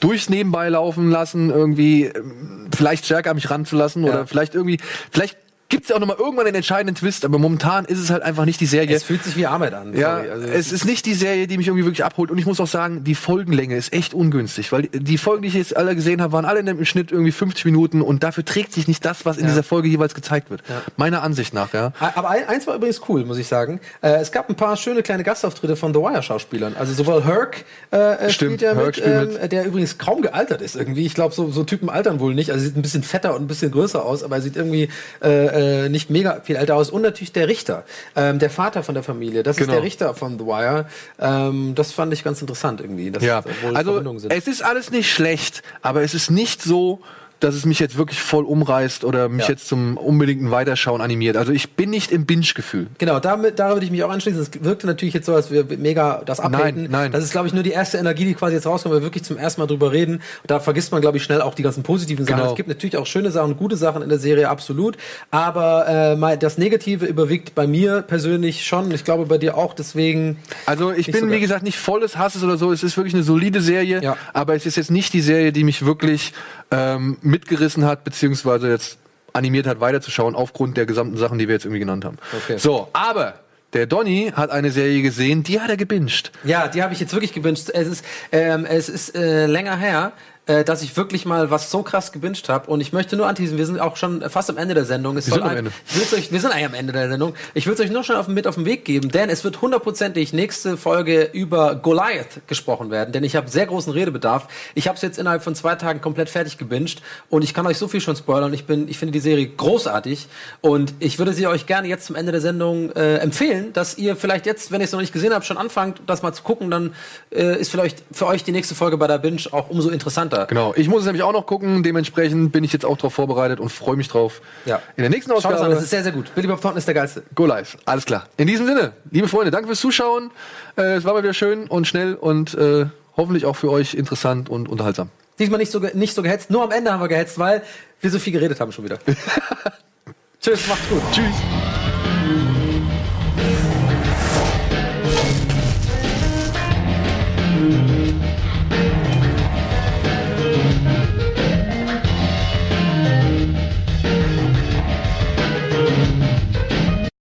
A: durchs Nebenbei laufen lassen, irgendwie ähm, vielleicht stärker an mich ranzulassen
B: Ja.
A: oder vielleicht irgendwie, vielleicht gibt's ja auch noch mal irgendwann den entscheidenden Twist. Aber momentan ist es halt einfach nicht die Serie.
B: Es fühlt sich wie Arbeit an.
A: Ja.
B: Also,
A: es ist nicht die Serie, die mich irgendwie wirklich abholt. Und ich muss auch sagen, die Folgenlänge ist echt ungünstig, weil die- Folgen, die ich jetzt alle gesehen habe, waren alle im Schnitt irgendwie 50 Minuten und dafür trägt sich nicht das, was in
B: Ja.
A: dieser Folge jeweils gezeigt wird. Meiner Ansicht nach, ja.
B: Aber ein, eins war übrigens cool, muss ich sagen. Äh, es gab ein paar schöne kleine Gastauftritte von The Wire-Schauspielern. Also sowohl Herc äh, äh,
A: Stimmt,
B: spielt ja
A: Herc
B: mit,
A: spielt
B: ähm, der übrigens kaum gealtert ist irgendwie. Ich glaube, so, so Typen altern wohl nicht. Also sieht ein bisschen fetter und ein bisschen größer aus, aber er sieht irgendwie äh, äh, nicht mega viel älter aus. Und natürlich der Richter, ähm, der Vater von der Familie. Das
A: Genau.
B: ist der Richter von The Wire. Ähm, das fand ich ganz interessant irgendwie. Dass
A: Ja, also es ist alles nicht schlecht, aber es ist nicht so, dass es mich jetzt wirklich voll umreißt oder mich
B: Ja.
A: jetzt zum unbedingten Weiterschauen animiert. Also ich bin nicht im Binge-Gefühl.
B: Genau, damit, da würde ich mich auch anschließen. Es wirkte natürlich jetzt so, als wir mega das abhaten.
A: Nein, nein.
B: Das ist, glaube ich, nur die erste Energie, die quasi jetzt rauskommt, weil wir wirklich zum ersten Mal drüber reden. Und da vergisst man, glaube ich, schnell auch die ganzen positiven Sachen.
A: Genau.
B: Es gibt natürlich auch schöne Sachen, gute Sachen in der Serie, absolut. Aber äh, das Negative überwiegt bei mir persönlich schon. Ich glaube, bei dir auch. Deswegen.
A: Also ich bin,
B: so
A: wie gesagt, nicht volles Hasses oder so. Es ist wirklich eine solide Serie,
B: Ja.
A: aber es ist jetzt nicht die Serie, die mich wirklich ähm, mitgerissen hat, beziehungsweise jetzt animiert hat, weiterzuschauen, aufgrund der gesamten Sachen, die wir jetzt irgendwie genannt haben.
B: Okay.
A: So, aber der Donny hat eine Serie gesehen, die hat er gebinged.
B: Ja, die habe ich jetzt wirklich gewünscht. Es ist, ähm, es ist äh, länger her, äh, dass ich wirklich mal was so krass gewünscht habe. Und ich möchte nur anteasen, wir sind auch schon fast am Ende der Sendung. Es
A: Wir sind am Ende.
B: Euch, wir sind eigentlich am Ende der Sendung. Ich will es euch nur schon auf, mit auf den Weg geben, denn es wird hundertprozentig nächste Folge über Goliath gesprochen werden, denn ich habe sehr großen Redebedarf. Ich habe es jetzt innerhalb von zwei Tagen komplett fertig gebinged und ich kann euch so viel schon spoilern. Ich bin, ich finde die Serie großartig und ich würde sie euch gerne jetzt zum Ende der Sendung äh, empfehlen, dass ihr vielleicht jetzt, wenn ihr es noch nicht gesehen habt, schon anfangt, das mal zu gucken. Dann äh, ist vielleicht für euch die nächste Folge bei der Binge auch umso interessanter. Konter.
A: Genau, ich muss es nämlich auch noch gucken. Dementsprechend bin ich jetzt auch darauf vorbereitet und freue mich drauf.
B: Ja.
A: In der nächsten Ausgabe.
B: Schaut es an, das ist sehr, sehr gut. Billy Bob Thornton ist der Geilste.
A: Go live. Alles klar. In diesem Sinne, liebe Freunde, danke fürs Zuschauen. Äh, es war mal wieder schön und schnell und äh, hoffentlich auch für euch interessant und unterhaltsam.
B: Diesmal nicht so, nicht so gehetzt, nur am Ende haben wir gehetzt, weil wir so viel geredet haben schon wieder. Tschüss, macht's gut.
A: Tschüss.